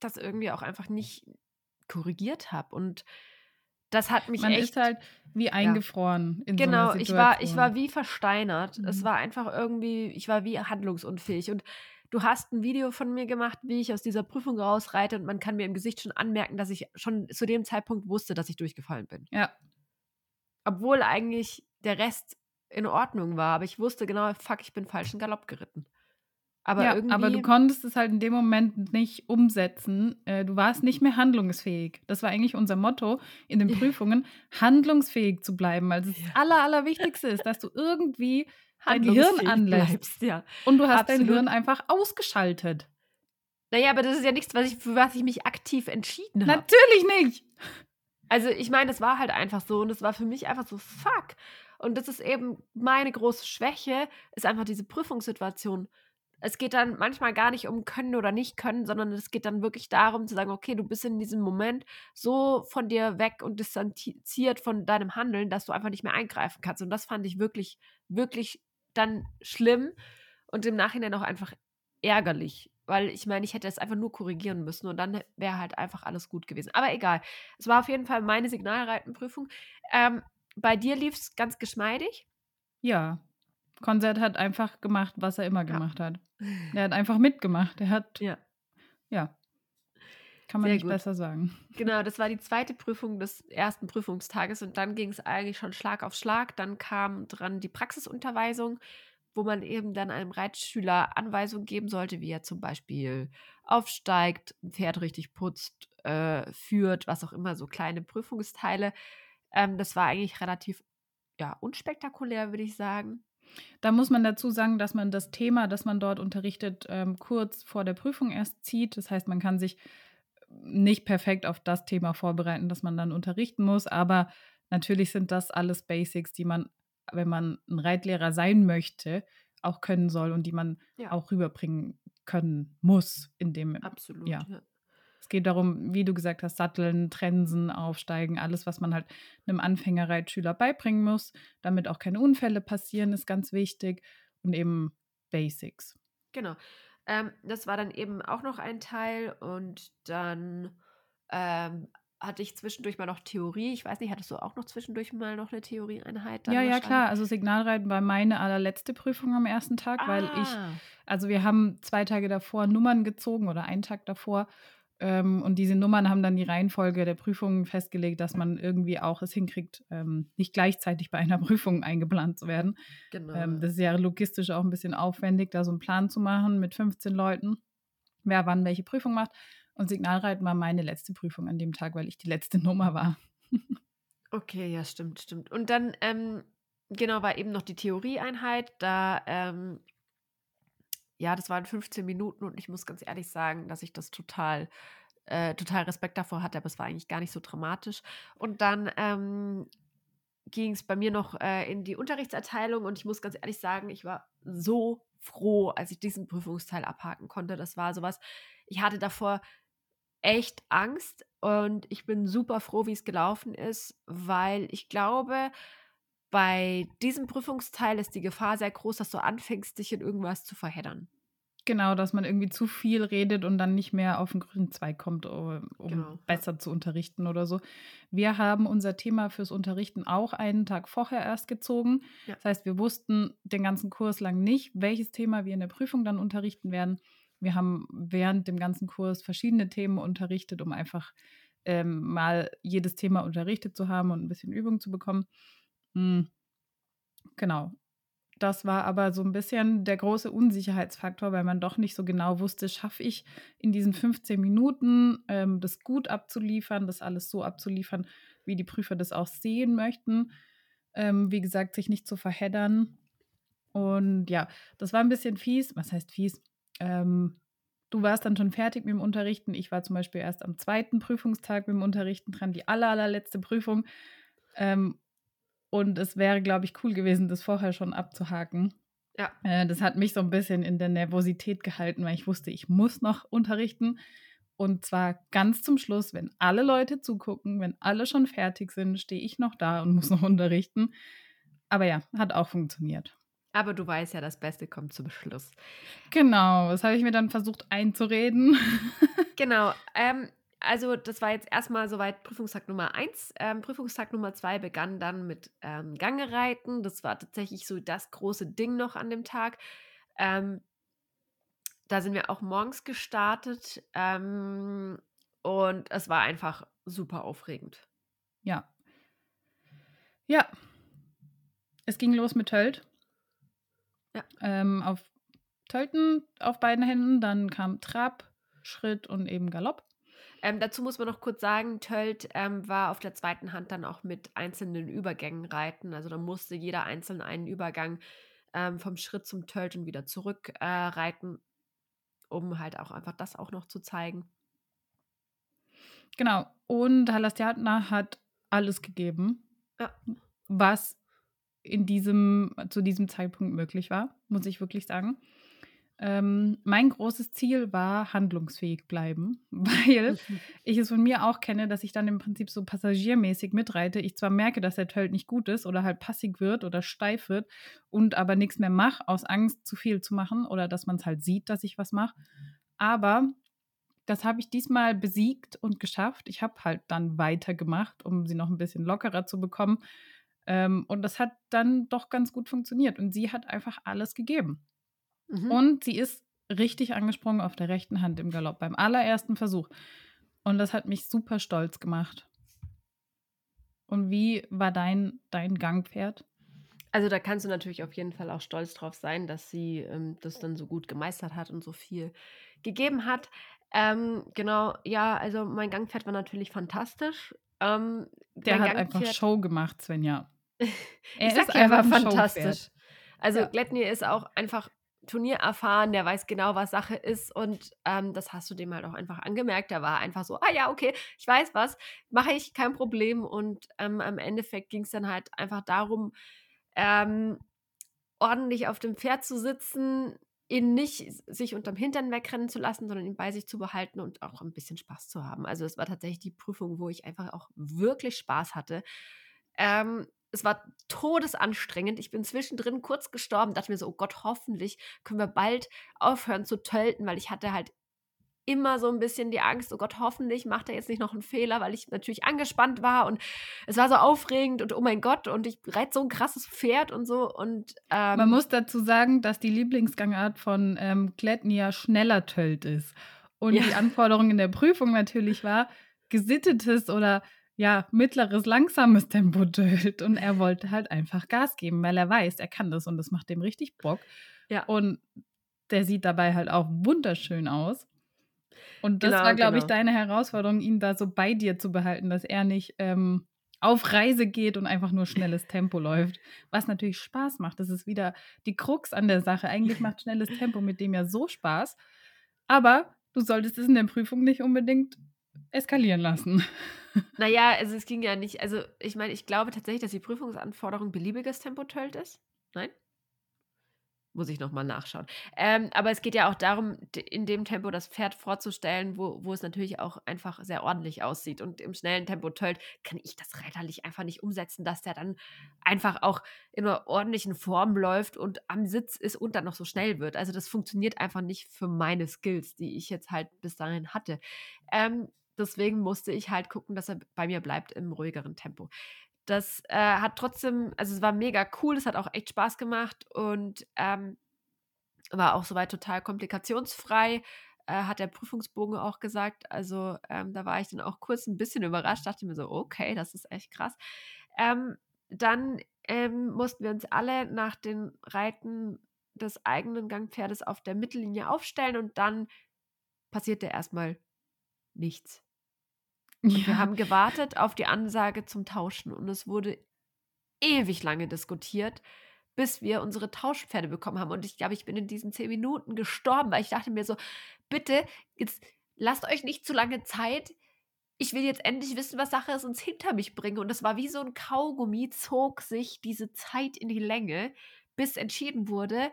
das irgendwie auch einfach nicht korrigiert habe und das hat mich Man echt ist halt wie eingefroren in Genau, so einer ich war, ich war wie versteinert. Es Mhm. war einfach irgendwie, ich war wie handlungsunfähig. Und du hast ein Video von mir gemacht, wie ich aus dieser Prüfung rausreite und man kann mir im Gesicht schon anmerken, dass ich schon zu dem Zeitpunkt wusste, dass ich durchgefallen bin. Ja, Obwohl eigentlich der Rest in Ordnung war, aber ich wusste genau, fuck, ich bin falschen Galopp geritten. Aber ja, irgendwie. aber du konntest es halt in dem Moment nicht umsetzen. Äh, Du warst nicht mehr handlungsfähig. Das war eigentlich unser Motto in den. Prüfungen, handlungsfähig zu bleiben, weil das Ja. aller, allerwichtigste ist, dass du irgendwie dein Gehirn anlässt. bleibst, ja. Und du hast dein Absolut. Hirn einfach ausgeschaltet. Naja, aber das ist ja nichts, was ich, für was ich mich aktiv entschieden habe. Natürlich nicht. Also ich meine, es war halt einfach so und es war für mich einfach so, fuck. Und das ist eben meine große Schwäche, ist einfach diese Prüfungssituation. Es geht dann manchmal gar nicht um können oder nicht können, sondern es geht dann wirklich darum zu sagen, okay, du bist in diesem Moment so von dir weg und distanziert von deinem Handeln, dass du einfach nicht mehr eingreifen kannst. Und das fand ich wirklich, wirklich dann schlimm und im Nachhinein auch einfach ärgerlich, weil ich meine, ich hätte es einfach nur korrigieren müssen und dann wäre halt einfach alles gut gewesen. Aber egal. Es war auf jeden Fall meine Signalreitenprüfung. Ähm, bei dir lief es ganz geschmeidig. Ja. Konzert hat einfach gemacht, was er immer gemacht hat. Er hat einfach mitgemacht. Er hat Ja. Ja. Kann man Sehr nicht gut. besser sagen. Genau, das war die zweite Prüfung des ersten Prüfungstages und dann ging es eigentlich schon Schlag auf Schlag. Dann kam dran die Praxisunterweisung, wo man eben dann einem Reitschüler Anweisungen geben sollte, wie er zum Beispiel aufsteigt, ein Pferd richtig putzt, äh, führt, was auch immer, so kleine Prüfungsteile. Ähm, das war eigentlich relativ ja, unspektakulär, würde ich sagen. Da muss man dazu sagen, dass man das Thema, das man dort unterrichtet, ähm, kurz vor der Prüfung erst zieht. Das heißt, man kann sich nicht perfekt auf das Thema vorbereiten, das man dann unterrichten muss. Aber natürlich sind das alles Basics, die man, wenn man ein Reitlehrer sein möchte, auch können soll und die man Ja. auch rüberbringen können muss in dem Absolut. Ja. ja. Es geht darum, wie du gesagt hast, Satteln, Trensen, Aufsteigen, alles, was man halt einem Anfängerreitschüler beibringen muss, damit auch keine Unfälle passieren, ist ganz wichtig. Und eben Basics. Genau. Ähm, das war dann eben auch noch ein Teil und dann ähm, hatte ich zwischendurch mal noch Theorie. Ich weiß nicht, hattest du auch noch zwischendurch mal noch eine Theorieeinheit? Ja, ja, klar. Also Signalreiten war meine allerletzte Prüfung am ersten Tag, weil ich, Ah, also wir haben zwei Tage davor Nummern gezogen oder einen Tag davor. Ähm, und diese Nummern haben dann die Reihenfolge der Prüfungen festgelegt, dass man irgendwie auch es hinkriegt, ähm, nicht gleichzeitig bei einer Prüfung eingeplant zu werden. genau. Ähm, das ist ja logistisch auch ein bisschen aufwendig, da so einen Plan zu machen mit 15 Leuten, wer wann welche Prüfung macht. Und Signalreiten war meine letzte Prüfung an dem Tag, weil ich die letzte Nummer war. Okay, ja, stimmt, stimmt. Und dann, ähm, genau, war eben noch die Theorieeinheit. Da, ähm, ja, das waren 15 Minuten und ich muss ganz ehrlich sagen, dass ich das total, äh, total Respekt davor hatte, aber es war eigentlich gar nicht so dramatisch. Und dann ähm, ging es bei mir noch äh, in die Unterrichtserteilung und ich muss ganz ehrlich sagen, ich war so froh, als ich diesen Prüfungsteil abhaken konnte. Das war sowas, ich hatte davor echt Angst und ich bin super froh, wie es gelaufen ist, weil ich glaube, bei diesem Prüfungsteil ist die Gefahr sehr groß, dass du anfängst, dich in irgendwas zu verheddern. Genau, dass man irgendwie zu viel redet und dann nicht mehr auf den grünen Zweig kommt, um Genau, besser zu unterrichten oder so. Wir haben unser Thema fürs Unterrichten auch einen Tag vorher erst gezogen. Ja. Das heißt, wir wussten den ganzen Kurs lang nicht, welches Thema wir in der Prüfung dann unterrichten werden. Wir haben während dem ganzen Kurs verschiedene Themen unterrichtet, um einfach ähm, mal jedes Thema unterrichtet zu haben und ein bisschen Übung zu bekommen. Mm, Genau. Das war aber so ein bisschen der große Unsicherheitsfaktor, weil man doch nicht so genau wusste, schaffe ich in diesen 15 Minuten ähm, das gut abzuliefern, das alles so abzuliefern, wie die Prüfer das auch sehen möchten. Ähm, wie gesagt, sich nicht zu verheddern. Und ja, das war ein bisschen fies. Was heißt fies? Ähm, du warst dann schon fertig mit dem Unterrichten. Ich war zum Beispiel erst am zweiten Prüfungstag mit dem Unterrichten dran, die aller, allerletzte Prüfung. Ähm, und es wäre, glaube ich, cool gewesen, das vorher schon abzuhaken. Ja. Äh, das hat mich so ein bisschen in der Nervosität gehalten, weil ich wusste, ich muss noch unterrichten. Und zwar ganz zum Schluss, wenn alle Leute zugucken, wenn alle schon fertig sind, stehe ich noch da und muss noch unterrichten. Aber ja, hat auch funktioniert. Aber du weißt ja, das Beste kommt zum Schluss. Genau, das habe ich mir dann versucht einzureden. Genau. Ähm, also, das war jetzt erstmal soweit Prüfungstag Nummer 1. Ähm, Prüfungstag Nummer 2 begann dann mit ähm, Gangereiten. Das war tatsächlich so das große Ding noch an dem Tag. Ähm, da sind wir auch morgens gestartet. Ähm, und es war einfach super aufregend. Ja. Ja. Es ging los mit Tölt. Ja. Ähm, auf Tölten auf beiden Händen, dann kam Trab, Schritt und eben Galopp. Ähm, dazu muss man noch kurz sagen, Tölt ähm, war auf der zweiten Hand dann auch mit einzelnen Übergängen reiten. Also da musste jeder einzeln einen Übergang ähm, vom Schritt zum Tölt und wieder zurück äh, reiten, um halt auch einfach das auch noch zu zeigen. Genau. Und Halastiatna hat alles gegeben, Ja. was in diesem, zu diesem Zeitpunkt möglich war, muss ich wirklich sagen. Ähm, mein großes Ziel war handlungsfähig bleiben, weil ich es von mir auch kenne, dass ich dann im Prinzip so passagiermäßig mitreite. Ich zwar merke, dass der Tölt nicht gut ist oder halt passig wird oder steif wird und aber nichts mehr mache, aus Angst zu viel zu machen oder dass man es halt sieht, dass ich was mache. Aber das habe ich diesmal besiegt und geschafft. Ich habe halt dann weitergemacht, um sie noch ein bisschen lockerer zu bekommen. Ähm, und das hat dann doch ganz gut funktioniert. Und sie hat einfach alles gegeben. Mhm. Und sie ist richtig angesprungen auf der rechten Hand im Galopp, beim allerersten Versuch. Und das hat mich super stolz gemacht. Und wie war dein, dein Gangpferd? Also da kannst du natürlich auf jeden Fall auch stolz drauf sein, dass sie ähm, das dann so gut gemeistert hat und so viel gegeben hat. Ähm, genau, ja, also mein Gangpferd war natürlich fantastisch. Ähm, Der hat einfach Show gemacht, Svenja. Er ich ist einfach fantastisch. Also ja. Gletnier ist auch einfach Turnier erfahren, der weiß genau, was Sache ist und ähm, das hast du dem halt auch einfach angemerkt. Der war einfach so, ah ja, okay, ich weiß was, mache ich, kein Problem. Und ähm, am Endeffekt ging es dann halt einfach darum, ähm, ordentlich auf dem Pferd zu sitzen, ihn nicht sich unterm Hintern wegrennen zu lassen, sondern ihn bei sich zu behalten und auch ein bisschen Spaß zu haben. Also es war tatsächlich die Prüfung, wo ich einfach auch wirklich Spaß hatte. Ähm, es war todesanstrengend. Ich bin zwischendrin kurz gestorben, dachte mir so, oh Gott, hoffentlich können wir bald aufhören zu tölten, weil ich hatte halt immer so ein bisschen die Angst, oh Gott, hoffentlich macht er jetzt nicht noch einen Fehler, weil ich natürlich angespannt war und es war so aufregend und oh mein Gott und ich reite so ein krasses Pferd und so und ähm, Man muss dazu sagen, dass die Lieblingsgangart von ähm, Klettnia schneller tölt ist und ja. die Anforderung in der Prüfung natürlich war, gesittetes oder ja, mittleres, langsames Tempo tölt und er wollte halt einfach Gas geben, weil er weiß, er kann das und das macht dem richtig Bock. Ja. Und der sieht dabei halt auch wunderschön aus. Und das genau, war, glaube genau. ich, deine Herausforderung, ihn da so bei dir zu behalten, dass er nicht ähm, auf Reise geht und einfach nur schnelles Tempo läuft. Was natürlich Spaß macht. Das ist wieder die Krux an der Sache. Eigentlich macht schnelles Tempo mit dem ja so Spaß. Aber du solltest es in der Prüfung nicht unbedingt eskalieren lassen. Naja, also es ging ja nicht. Also, ich meine, ich glaube tatsächlich, dass die Prüfungsanforderung beliebiges Tempo tölt ist. Nein? Muss ich nochmal nachschauen. Ähm, aber es geht ja auch darum, in dem Tempo das Pferd vorzustellen, wo, wo es natürlich auch einfach sehr ordentlich aussieht. Und im schnellen Tempo tölt, kann ich das reiterlich einfach nicht umsetzen, dass der dann einfach auch in einer ordentlichen Form läuft und am Sitz ist und dann noch so schnell wird. Also das funktioniert einfach nicht für meine Skills, die ich jetzt halt bis dahin hatte. Ähm, deswegen musste ich halt gucken, dass er bei mir bleibt im ruhigeren Tempo. Das äh, hat trotzdem, also es war mega cool, es hat auch echt Spaß gemacht und ähm, war auch soweit total komplikationsfrei, äh, hat der Prüfungsbogen auch gesagt. Also ähm, da war ich dann auch kurz ein bisschen überrascht, dachte mir so, okay, das ist echt krass. Ähm, dann ähm, mussten wir uns alle nach den Reiten des eigenen Gangpferdes auf der Mittellinie aufstellen und dann passierte erstmal nichts. Und ja. wir haben gewartet auf die Ansage zum Tauschen und es wurde ewig lange diskutiert, bis wir unsere Tauschpferde bekommen haben. Und ich glaube, ich bin in diesen zehn Minuten gestorben, weil ich dachte mir so, bitte, jetzt lasst euch nicht zu lange Zeit. Ich will jetzt endlich wissen, was Sache ist, und es hinter mich bringen. Und das war wie so ein Kaugummi, zog sich diese Zeit in die Länge, bis entschieden wurde,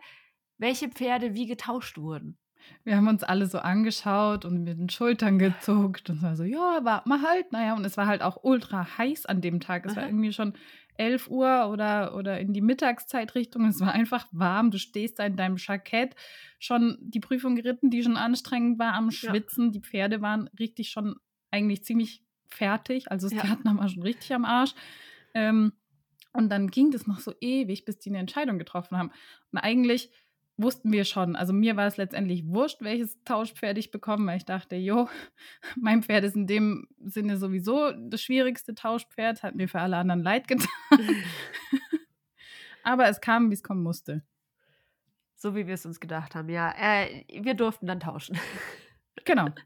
welche Pferde wie getauscht wurden. Wir haben uns alle so angeschaut und mit den Schultern gezuckt und war so, ja, warte mal halt. Naja, und es war halt auch ultra heiß an dem Tag. Es Aha. war irgendwie schon 11 Uhr oder, oder in die Mittagszeitrichtung. Es war einfach warm. Du stehst da in deinem Jackett, schon die Prüfung geritten, die schon anstrengend war, am Schwitzen. Ja. Die Pferde waren richtig schon eigentlich ziemlich fertig. Also das ja. War schon richtig am Arsch. Ähm, und dann ging das noch so ewig, bis die eine Entscheidung getroffen haben. Und eigentlich wussten wir schon. Also mir war es letztendlich wurscht, welches Tauschpferd ich bekomme, weil ich dachte, jo, mein Pferd ist in dem Sinne sowieso das schwierigste Tauschpferd, hat mir für alle anderen leid getan. Aber es kam, wie es kommen musste. So wie wir es uns gedacht haben, ja. Äh, wir durften dann tauschen. Genau.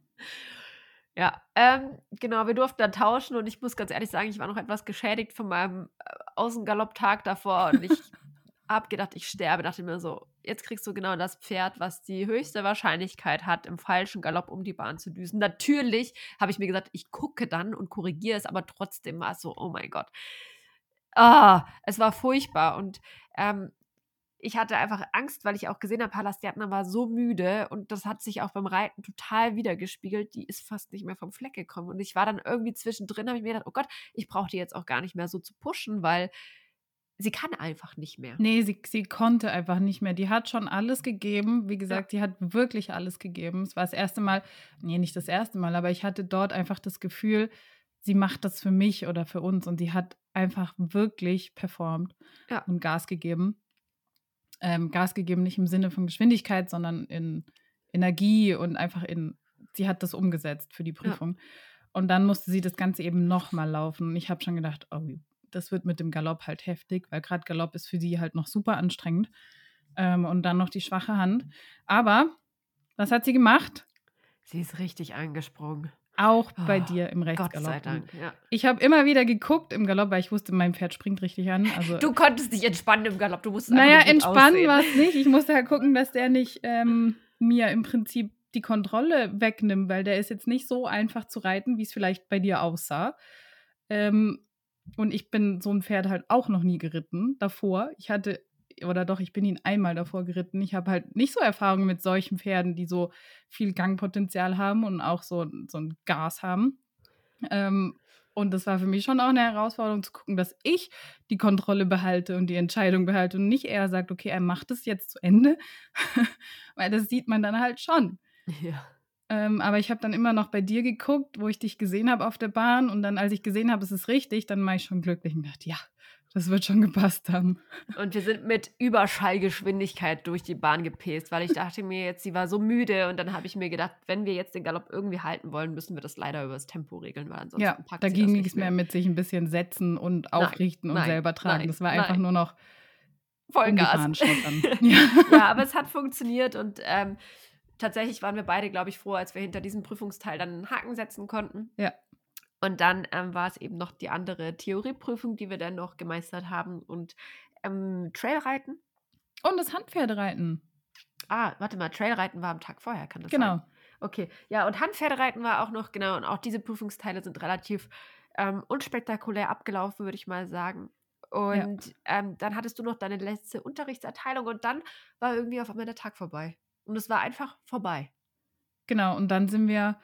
Ja, ähm, genau, wir durften dann tauschen und ich muss ganz ehrlich sagen, ich war noch etwas geschädigt von meinem äh, Außengalopptag davor und ich habe gedacht, ich sterbe. Dachte mir so, jetzt kriegst du genau das Pferd, was die höchste Wahrscheinlichkeit hat, im falschen Galopp um die Bahn zu düsen. Natürlich habe ich mir gesagt, ich gucke dann und korrigiere es, aber trotzdem war es so, oh mein Gott. Ah, es war furchtbar und ähm, ich hatte einfach Angst, weil ich auch gesehen habe, Palastiatna war so müde und das hat sich auch beim Reiten total wiedergespiegelt. Die ist fast nicht mehr vom Fleck gekommen und ich war dann irgendwie zwischendrin, habe ich mir gedacht, oh Gott, ich brauche die jetzt auch gar nicht mehr so zu pushen, weil sie kann einfach nicht mehr. Nee, sie, sie konnte einfach nicht mehr. Die hat schon alles gegeben. Wie gesagt, ja. die hat wirklich alles gegeben. Es war das erste Mal, nee, nicht das erste Mal, aber ich hatte dort einfach das Gefühl, sie macht das für mich oder für uns und die hat einfach wirklich performt ja. und Gas gegeben. Ähm, Gas gegeben nicht im Sinne von Geschwindigkeit, sondern in, Energie und einfach in, sie hat das umgesetzt für die Prüfung. Ja. Und dann musste sie das Ganze eben nochmal laufen. Und ich habe schon gedacht, oh, das wird mit dem Galopp halt heftig, weil gerade Galopp ist für sie halt noch super anstrengend. Ähm, und dann noch die schwache Hand. Aber was hat sie gemacht? Sie ist richtig angesprungen. Auch bei oh, dir im Rechtsgalopp. Gott sei Dank, ja. Ich habe immer wieder geguckt im Galopp, weil ich wusste, mein Pferd springt richtig an. Also, du konntest dich entspannen im Galopp, du musstest Naja, entspannen war es nicht. Ich musste halt gucken, dass der nicht ähm, mir im Prinzip die Kontrolle wegnimmt, weil der ist jetzt nicht so einfach zu reiten, wie es vielleicht bei dir aussah. Ähm, und ich bin so ein Pferd halt auch noch nie geritten davor. Ich hatte oder doch, ich bin ihn einmal davor geritten. Ich habe halt nicht so Erfahrungen mit solchen Pferden, die so viel Gangpotenzial haben und auch so, so ein Gas haben. Ähm, und das war für mich schon auch eine Herausforderung zu gucken, dass ich die Kontrolle behalte und die Entscheidung behalte und nicht er sagt, okay, er macht es jetzt zu Ende. Weil das sieht man dann halt schon. Ja. Ähm, aber ich habe dann immer noch bei dir geguckt, wo ich dich gesehen habe auf der Bahn. Und dann, als ich gesehen habe, es ist richtig, dann war ich schon glücklich und dachte, ja, das wird schon gepasst haben. Und wir sind mit Überschallgeschwindigkeit durch die Bahn gepäst, weil ich dachte mir jetzt, sie war so müde und dann habe ich mir gedacht, wenn wir jetzt den Galopp irgendwie halten wollen, müssen wir das leider über das Tempo regeln, weil ansonsten ja, packt da ging nichts mehr mit sich ein bisschen setzen und aufrichten nein, und nein, selber tragen. Nein, das war einfach nur noch Vollgas. ja. ja, aber es hat funktioniert und ähm, tatsächlich waren wir beide, glaube ich, froh, als wir hinter diesem Prüfungsteil dann einen Haken setzen konnten. Ja. Und dann ähm, war es eben noch die andere Theorieprüfung, die wir dann noch gemeistert haben und ähm, Trailreiten. Und das Handpferdereiten. Ah, warte mal, Trailreiten war am Tag vorher, kann das genau. sein? Genau. Okay, ja, und Handpferdereiten war auch noch, genau, und auch diese Prüfungsteile sind relativ ähm, unspektakulär abgelaufen, würde ich mal sagen. Und ja. ähm, dann hattest du noch deine letzte Unterrichtserteilung und dann war irgendwie auf einmal der Tag vorbei. Und es war einfach vorbei. Genau, und dann sind wir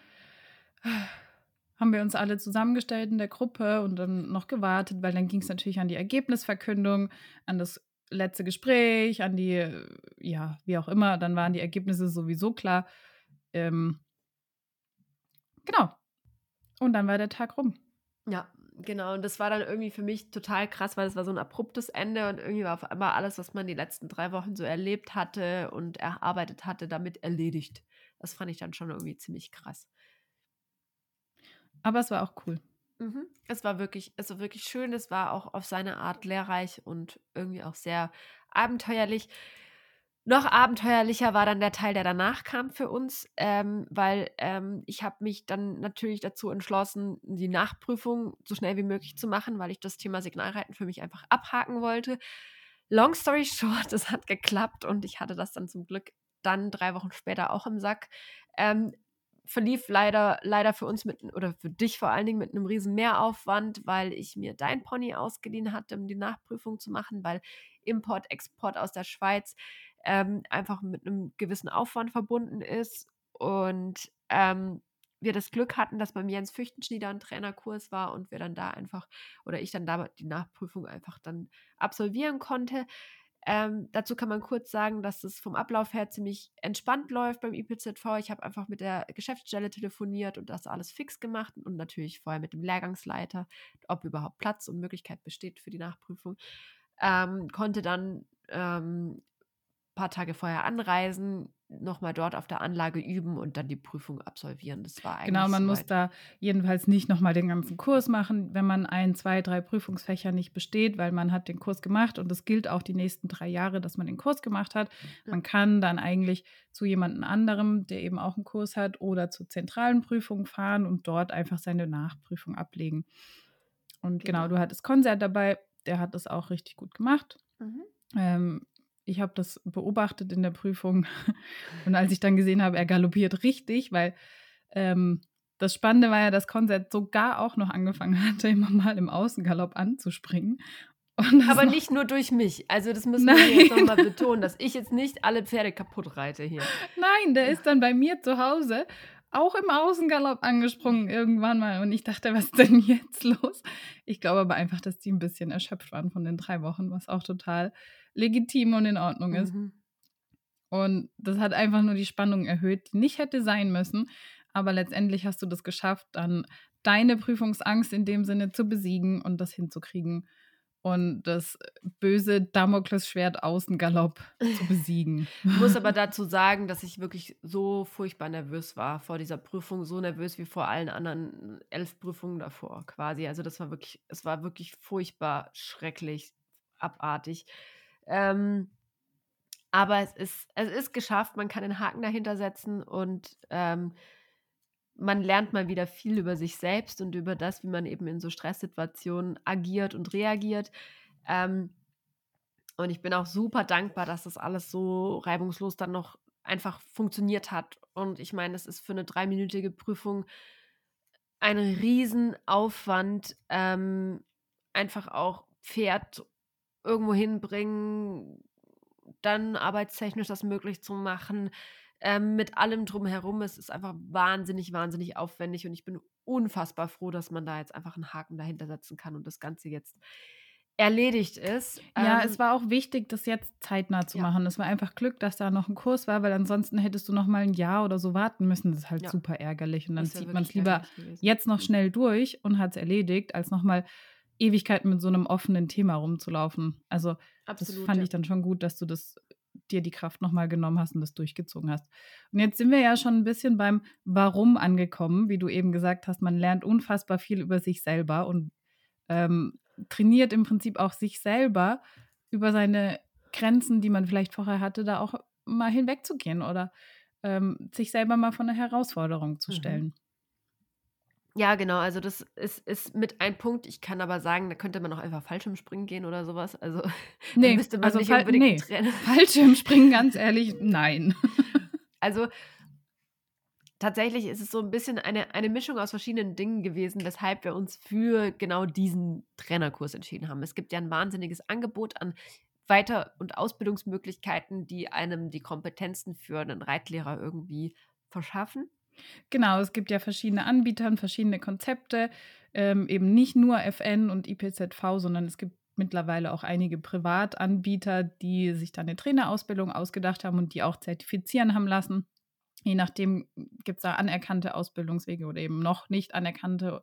haben wir uns alle zusammengestellt in der Gruppe und dann noch gewartet, weil dann ging es natürlich an die Ergebnisverkündung, an das letzte Gespräch, an die, ja, wie auch immer, dann waren die Ergebnisse sowieso klar. Ähm, genau. Und dann war der Tag rum. Ja, genau. Und das war dann irgendwie für mich total krass, weil es war so ein abruptes Ende und irgendwie war auf einmal alles, was man die letzten drei Wochen so erlebt hatte und erarbeitet hatte, damit erledigt. Das fand ich dann schon irgendwie ziemlich krass. Aber es war auch cool. Mhm. Es war wirklich, es war wirklich schön. Es war auch auf seine Art lehrreich und irgendwie auch sehr abenteuerlich. Noch abenteuerlicher war dann der Teil, der danach kam für uns, ähm, weil ähm, ich habe mich dann natürlich dazu entschlossen, die Nachprüfung so schnell wie möglich zu machen, weil ich das Thema Signalreiten für mich einfach abhaken wollte. Long story short, es hat geklappt und ich hatte das dann zum Glück dann drei Wochen später auch im Sack. Ähm, verlief leider, leider für uns mit, oder für dich vor allen Dingen mit einem riesen Mehraufwand, weil ich mir dein Pony ausgeliehen hatte, um die Nachprüfung zu machen, weil Import, Export aus der Schweiz ähm, einfach mit einem gewissen Aufwand verbunden ist. Und ähm, wir das Glück hatten, dass beim Jens Füchtenschnieder ein Trainerkurs war und wir dann da einfach, oder ich dann da die Nachprüfung einfach dann absolvieren konnte. Ähm, dazu kann man kurz sagen, dass es vom Ablauf her ziemlich entspannt läuft beim IPZV. Ich habe einfach mit der Geschäftsstelle telefoniert und das alles fix gemacht und natürlich vorher mit dem Lehrgangsleiter, ob überhaupt Platz und Möglichkeit besteht für die Nachprüfung. Ähm, konnte dann ähm, paar Tage vorher anreisen, nochmal dort auf der Anlage üben und dann die Prüfung absolvieren. Das war eigentlich Genau, man muss da jedenfalls nicht nochmal den ganzen Kurs machen, wenn man ein, zwei, drei Prüfungsfächer nicht besteht, weil man hat den Kurs gemacht und das gilt auch die nächsten drei Jahre, dass man den Kurs gemacht hat. Ja. Man kann dann eigentlich zu jemandem anderem, der eben auch einen Kurs hat, oder zur zentralen Prüfung fahren und dort einfach seine Nachprüfung ablegen. Und genau, genau du hattest Konzert dabei, der hat das auch richtig gut gemacht. Mhm. Ähm, ich habe das beobachtet in der Prüfung. Und als ich dann gesehen habe, er galoppiert richtig, weil ähm, das Spannende war ja, dass Konzert sogar auch noch angefangen hatte, immer mal im Außengalopp anzuspringen. Aber nicht nur durch mich. Also das müssen Nein. wir jetzt nochmal betonen, dass ich jetzt nicht alle Pferde kaputt reite hier. Nein, der ist dann bei mir zu Hause auch im Außengalopp angesprungen irgendwann mal. Und ich dachte, was ist denn jetzt los? Ich glaube aber einfach, dass die ein bisschen erschöpft waren von den drei Wochen, was auch total legitim und in Ordnung ist. Mhm. Und das hat einfach nur die Spannung erhöht, die nicht hätte sein müssen. Aber letztendlich hast du das geschafft, dann deine Prüfungsangst in dem Sinne zu besiegen und das hinzukriegen. und das böse Damoklesschwert Außengalopp zu besiegen. Ich muss aber dazu sagen, dass ich wirklich so furchtbar nervös war vor dieser Prüfung, so nervös wie vor allen anderen elf Prüfungen davor quasi. Also das war wirklich, es war wirklich furchtbar schrecklich, abartig. Ähm, aber es ist, es ist geschafft, man kann den Haken dahinter setzen und ähm, man lernt mal wieder viel über sich selbst und über das, wie man eben in so Stresssituationen agiert und reagiert. Ähm, und ich bin auch super dankbar, dass das alles so reibungslos dann noch einfach funktioniert hat. Und ich meine, es ist für eine dreiminütige Prüfung ein Riesenaufwand, ähm, einfach auch Pferd irgendwo hinbringen, dann arbeitstechnisch das möglich zu machen, ähm, mit allem drumherum. Es ist einfach wahnsinnig, wahnsinnig aufwendig und ich bin unfassbar froh, dass man da jetzt einfach einen Haken dahinter setzen kann und das Ganze jetzt erledigt ist. Ja, ähm, es war auch wichtig, das jetzt zeitnah zu ja. machen. Es war einfach Glück, dass da noch ein Kurs war, weil ansonsten hättest du noch mal ein Jahr oder so warten müssen. Das ist halt ja. super ärgerlich und dann zieht man es lieber jetzt noch mhm. schnell durch und hat es erledigt, als noch mal Ewigkeiten mit so einem offenen Thema rumzulaufen. Also Absolut, das fand ja. ich dann schon gut, dass du das dir die Kraft nochmal genommen hast und das durchgezogen hast. Und jetzt sind wir ja schon ein bisschen beim Warum angekommen, wie du eben gesagt hast, man lernt unfassbar viel über sich selber und ähm, trainiert im Prinzip auch sich selber über seine Grenzen, die man vielleicht vorher hatte, da auch mal hinwegzugehen oder ähm, sich selber mal vor eine Herausforderung zu mhm. stellen. Mhm. Ja, genau. Also das ist, ist mit ein Punkt. Ich kann aber sagen, da könnte man auch einfach Fallschirmspringen gehen oder sowas. Also nee, müsste man also nicht unbedingt nee. trennen. Fallschirmspringen, ganz ehrlich, nein. Also tatsächlich ist es so ein bisschen eine, eine Mischung aus verschiedenen Dingen gewesen, weshalb wir uns für genau diesen Trainerkurs entschieden haben. Es gibt ja ein wahnsinniges Angebot an Weiter- und Ausbildungsmöglichkeiten, die einem die Kompetenzen für einen Reitlehrer irgendwie verschaffen. Genau, es gibt ja verschiedene Anbieter, verschiedene Konzepte, ähm, eben nicht nur FN und IPZV, sondern es gibt mittlerweile auch einige Privatanbieter, die sich da eine Trainerausbildung ausgedacht haben und die auch zertifizieren haben lassen. Je nachdem gibt es da anerkannte Ausbildungswege oder eben noch nicht anerkannte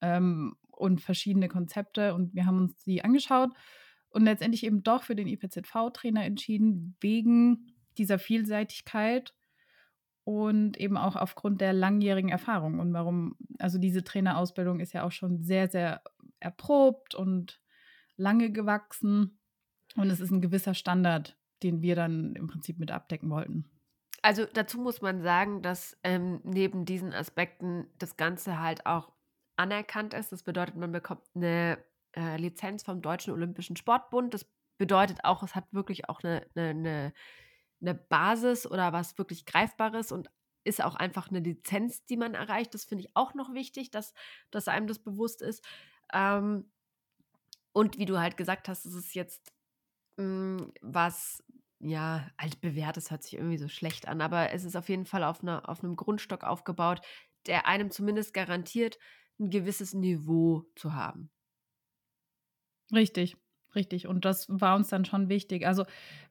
ähm, und verschiedene Konzepte. Und wir haben uns die angeschaut und letztendlich eben doch für den IPZV-Trainer entschieden, wegen dieser Vielseitigkeit und eben auch aufgrund der langjährigen Erfahrung und warum, also diese Trainerausbildung ist ja auch schon sehr, sehr erprobt und lange gewachsen und es ist ein gewisser Standard, den wir dann im Prinzip mit abdecken wollten. Also dazu muss man sagen, dass ähm, neben diesen Aspekten das Ganze halt auch anerkannt ist. Das bedeutet, man bekommt eine äh, Lizenz vom Deutschen Olympischen Sportbund. Das bedeutet auch, es hat wirklich auch eine, eine, eine eine Basis oder was wirklich Greifbares und ist auch einfach eine Lizenz, die man erreicht. Das finde ich auch noch wichtig, dass, dass einem das bewusst ist. Ähm, und wie du halt gesagt hast, es ist jetzt mh, hm, was, ja, altbewährtes hört sich irgendwie so schlecht an, aber es ist auf jeden Fall auf, einer, auf einem Grundstock aufgebaut, der einem zumindest garantiert, ein gewisses Niveau zu haben. Richtig. Richtig, und das war uns dann schon wichtig. Also,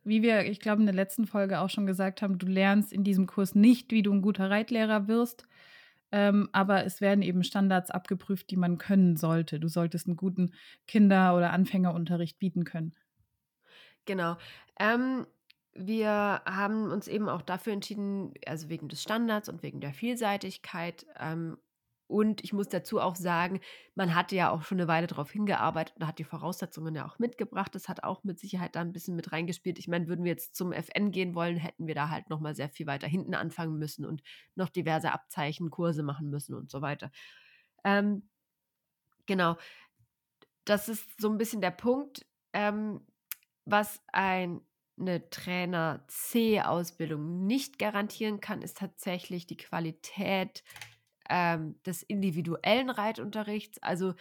wie wir, ich glaube, in der letzten Folge auch schon gesagt haben, du lernst in diesem Kurs nicht, wie du ein guter Reitlehrer wirst, ähm, aber es werden eben Standards abgeprüft, die man können sollte. Du solltest einen guten Kinder- oder Anfängerunterricht bieten können. Genau. Ähm, wir haben uns eben auch dafür entschieden, also wegen des Standards und wegen der Vielseitigkeit ähm, und ich muss dazu auch sagen, man hatte ja auch schon eine Weile darauf hingearbeitet und hat die Voraussetzungen ja auch mitgebracht. Das hat auch mit Sicherheit da ein bisschen mit reingespielt. Ich meine, würden wir jetzt zum FN gehen wollen, hätten wir da halt nochmal sehr viel weiter hinten anfangen müssen und noch diverse Abzeichen, Kurse machen müssen und so weiter. Ähm, genau. Das ist so ein bisschen der Punkt, ähm, was ein eine Trainer C-Ausbildung nicht garantieren kann, ist tatsächlich die Qualität ähm, des individuellen Reitunterrichts, also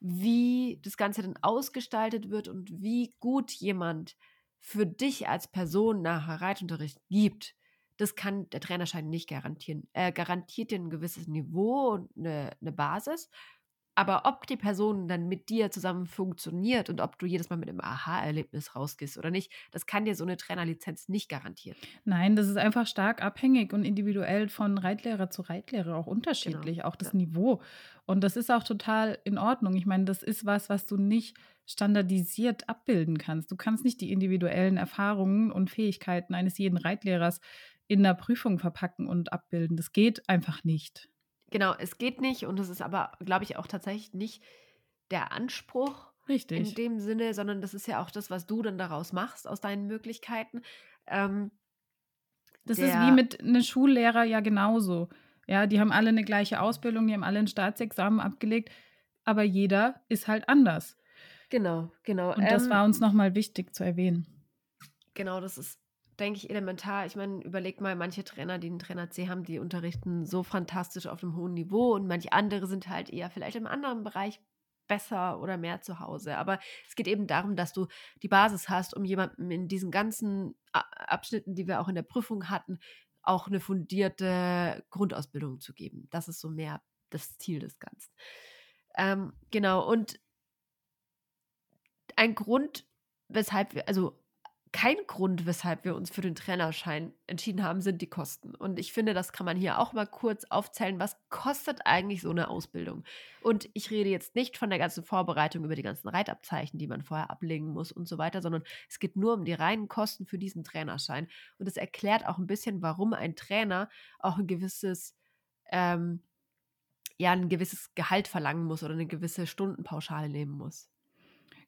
wie das Ganze dann ausgestaltet wird und wie gut jemand für dich als Person nachher Reitunterricht gibt, das kann der Trainerschein nicht garantieren. Er garantiert dir ein gewisses Niveau und eine, eine Basis, Aber ob die Person dann mit dir zusammen funktioniert und ob du jedes Mal mit einem Aha-Erlebnis rausgehst oder nicht, das kann dir so eine Trainerlizenz nicht garantieren. Nein, das ist einfach stark abhängig und individuell von Reitlehrer zu Reitlehrer auch unterschiedlich, genau. auch das ja. Niveau. Und das ist auch total in Ordnung. Ich meine, das ist was, was du nicht standardisiert abbilden kannst. Du kannst nicht die individuellen Erfahrungen und Fähigkeiten eines jeden Reitlehrers in der Prüfung verpacken und abbilden. Das geht einfach nicht. Genau, es geht nicht und es ist aber, glaube ich, auch tatsächlich nicht der Anspruch Richtig. in dem Sinne, sondern das ist ja auch das, was du dann daraus machst, aus deinen Möglichkeiten. Ähm, das ist wie mit einem Schullehrer ja genauso. Ja, die haben alle eine gleiche Ausbildung, die haben alle ein Staatsexamen abgelegt, aber jeder ist halt anders. Genau, genau. Und das ähm, war uns nochmal wichtig zu erwähnen. Genau, das ist denke ich, elementar. Ich meine, überleg mal, manche Trainer, die einen Trainer C haben, die unterrichten so fantastisch auf einem hohen Niveau und manche andere sind halt eher vielleicht im anderen Bereich besser oder mehr zu Hause. Aber es geht eben darum, dass du die Basis hast, um jemandem in diesen ganzen Abschnitten, die wir auch in der Prüfung hatten, auch eine fundierte Grundausbildung zu geben. Das ist so mehr das Ziel des Ganzen. Ähm, genau, und ein Grund, weshalb wir, also kein Grund, weshalb wir uns für den Trainerschein entschieden haben, sind die Kosten. Und ich finde, das kann man hier auch mal kurz aufzählen. Was kostet eigentlich so eine Ausbildung? Und ich rede jetzt nicht von der ganzen Vorbereitung über die ganzen Reitabzeichen, die man vorher ablegen muss und so weiter, sondern es geht nur um die reinen Kosten für diesen Trainerschein. Und es erklärt auch ein bisschen, warum ein Trainer auch ein gewisses, ähm, ja, ein gewisses Gehalt verlangen muss oder eine gewisse Stundenpauschale nehmen muss.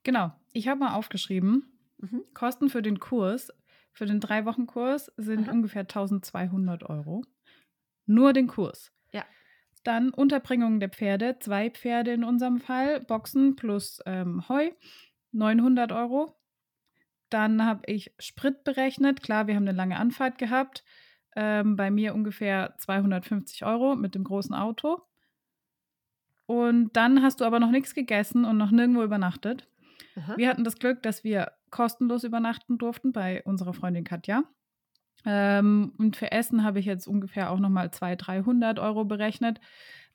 Genau. Ich habe mal aufgeschrieben, Mhm. Kosten für den Kurs, für den drei Wochen Kurs sind Aha. ungefähr 1200 Euro. Nur den Kurs. Ja. Dann Unterbringung der Pferde, zwei Pferde in unserem Fall, Boxen plus ähm, Heu, 900 Euro. Dann habe ich Sprit berechnet. Klar, wir haben eine lange Anfahrt gehabt. Ähm, bei mir ungefähr 250 Euro mit dem großen Auto. Und dann hast du aber noch nichts gegessen und noch nirgendwo übernachtet. Aha. Wir hatten das Glück, dass wir kostenlos übernachten durften bei unserer Freundin Katja. Ähm, und für Essen habe ich jetzt ungefähr auch nochmal 200, 300 Euro berechnet.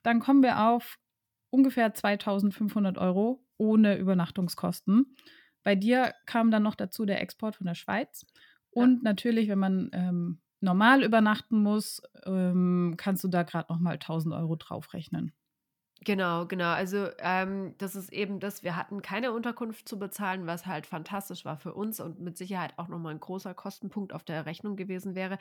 Dann kommen wir auf ungefähr 2500 Euro ohne Übernachtungskosten. Bei dir kam dann noch dazu der Export von der Schweiz. Und ja. natürlich, wenn man ähm, normal übernachten muss, ähm, kannst du da gerade nochmal 1000 Euro draufrechnen. Genau, genau. Also ähm, das ist eben das, wir hatten keine Unterkunft zu bezahlen, was halt fantastisch war für uns und mit Sicherheit auch nochmal ein großer Kostenpunkt auf der Rechnung gewesen wäre.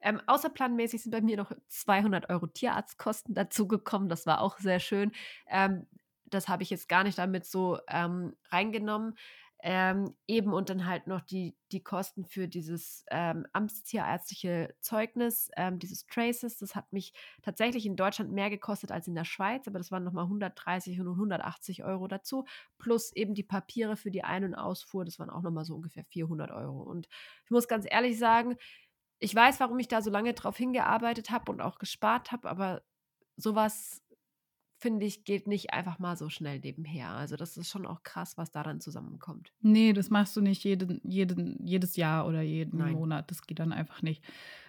Ähm, außerplanmäßig sind bei mir noch 200 Euro Tierarztkosten dazugekommen. Das war auch sehr schön. Ähm, das habe ich jetzt gar nicht damit so ähm, reingenommen. Ähm, eben und dann halt noch die, die Kosten für dieses ähm, amtstierärztliche Zeugnis, ähm, dieses Traces. Das hat mich tatsächlich in Deutschland mehr gekostet als in der Schweiz, aber das waren nochmal 130 und 180 Euro dazu. Plus eben die Papiere für die Ein- und Ausfuhr, das waren auch nochmal so ungefähr 400 Euro. Und ich muss ganz ehrlich sagen, ich weiß, warum ich da so lange drauf hingearbeitet habe und auch gespart habe, aber sowas finde ich, geht nicht einfach mal so schnell nebenher. Also das ist schon auch krass, was da dann zusammenkommt. Nee, das machst du nicht jeden, jeden, jedes Jahr oder jeden Nein. Monat. Das geht dann einfach nicht.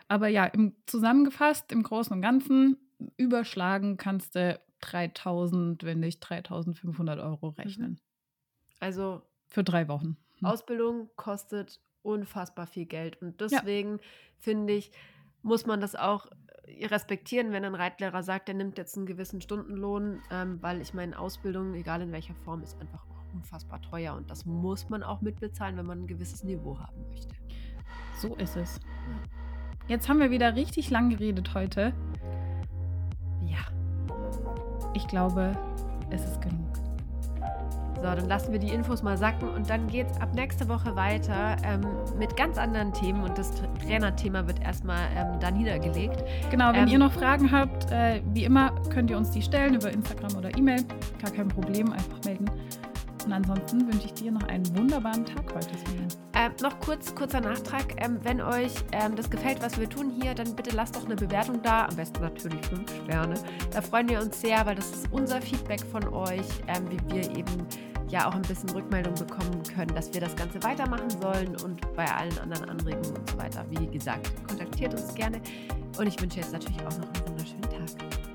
Aber ja, im, zusammengefasst, im Großen und Ganzen, überschlagen kannst du 3000, wenn nicht 3500 Euro mhm. rechnen. Also für drei Wochen. Hm. Ausbildung kostet unfassbar viel Geld. Und deswegen ja. finde ich, muss man das auch respektieren, wenn ein Reitlehrer sagt, er nimmt jetzt einen gewissen Stundenlohn, ähm, weil ich meine, Ausbildung, egal in welcher Form, ist einfach unfassbar teuer und das muss man auch mitbezahlen, wenn man ein gewisses Niveau haben möchte. So ist es. Jetzt haben wir wieder richtig lang geredet heute. Ja. Ich glaube, es ist genug. So, dann lassen wir die Infos mal sacken und dann geht es ab nächste Woche weiter ähm, mit ganz anderen Themen und das Trainerthema wird erstmal ähm, da niedergelegt. Genau, wenn ähm, ihr noch Fragen habt, äh, wie immer könnt ihr uns die stellen über Instagram oder E-Mail. Gar kein Problem, einfach melden. Und ansonsten wünsche ich dir noch einen wunderbaren Tag heute. Äh, noch kurz, kurzer Nachtrag. Ähm, wenn euch ähm, das gefällt, was wir tun hier, dann bitte lasst doch eine Bewertung da. Am besten natürlich fünf Sterne. Da freuen wir uns sehr, weil das ist unser Feedback von euch, ähm, wie wir eben ja auch ein bisschen Rückmeldung bekommen können, dass wir das Ganze weitermachen sollen und bei allen anderen Anregungen und so weiter. Wie gesagt, kontaktiert uns gerne und ich wünsche jetzt natürlich auch noch einen wunderschönen Tag.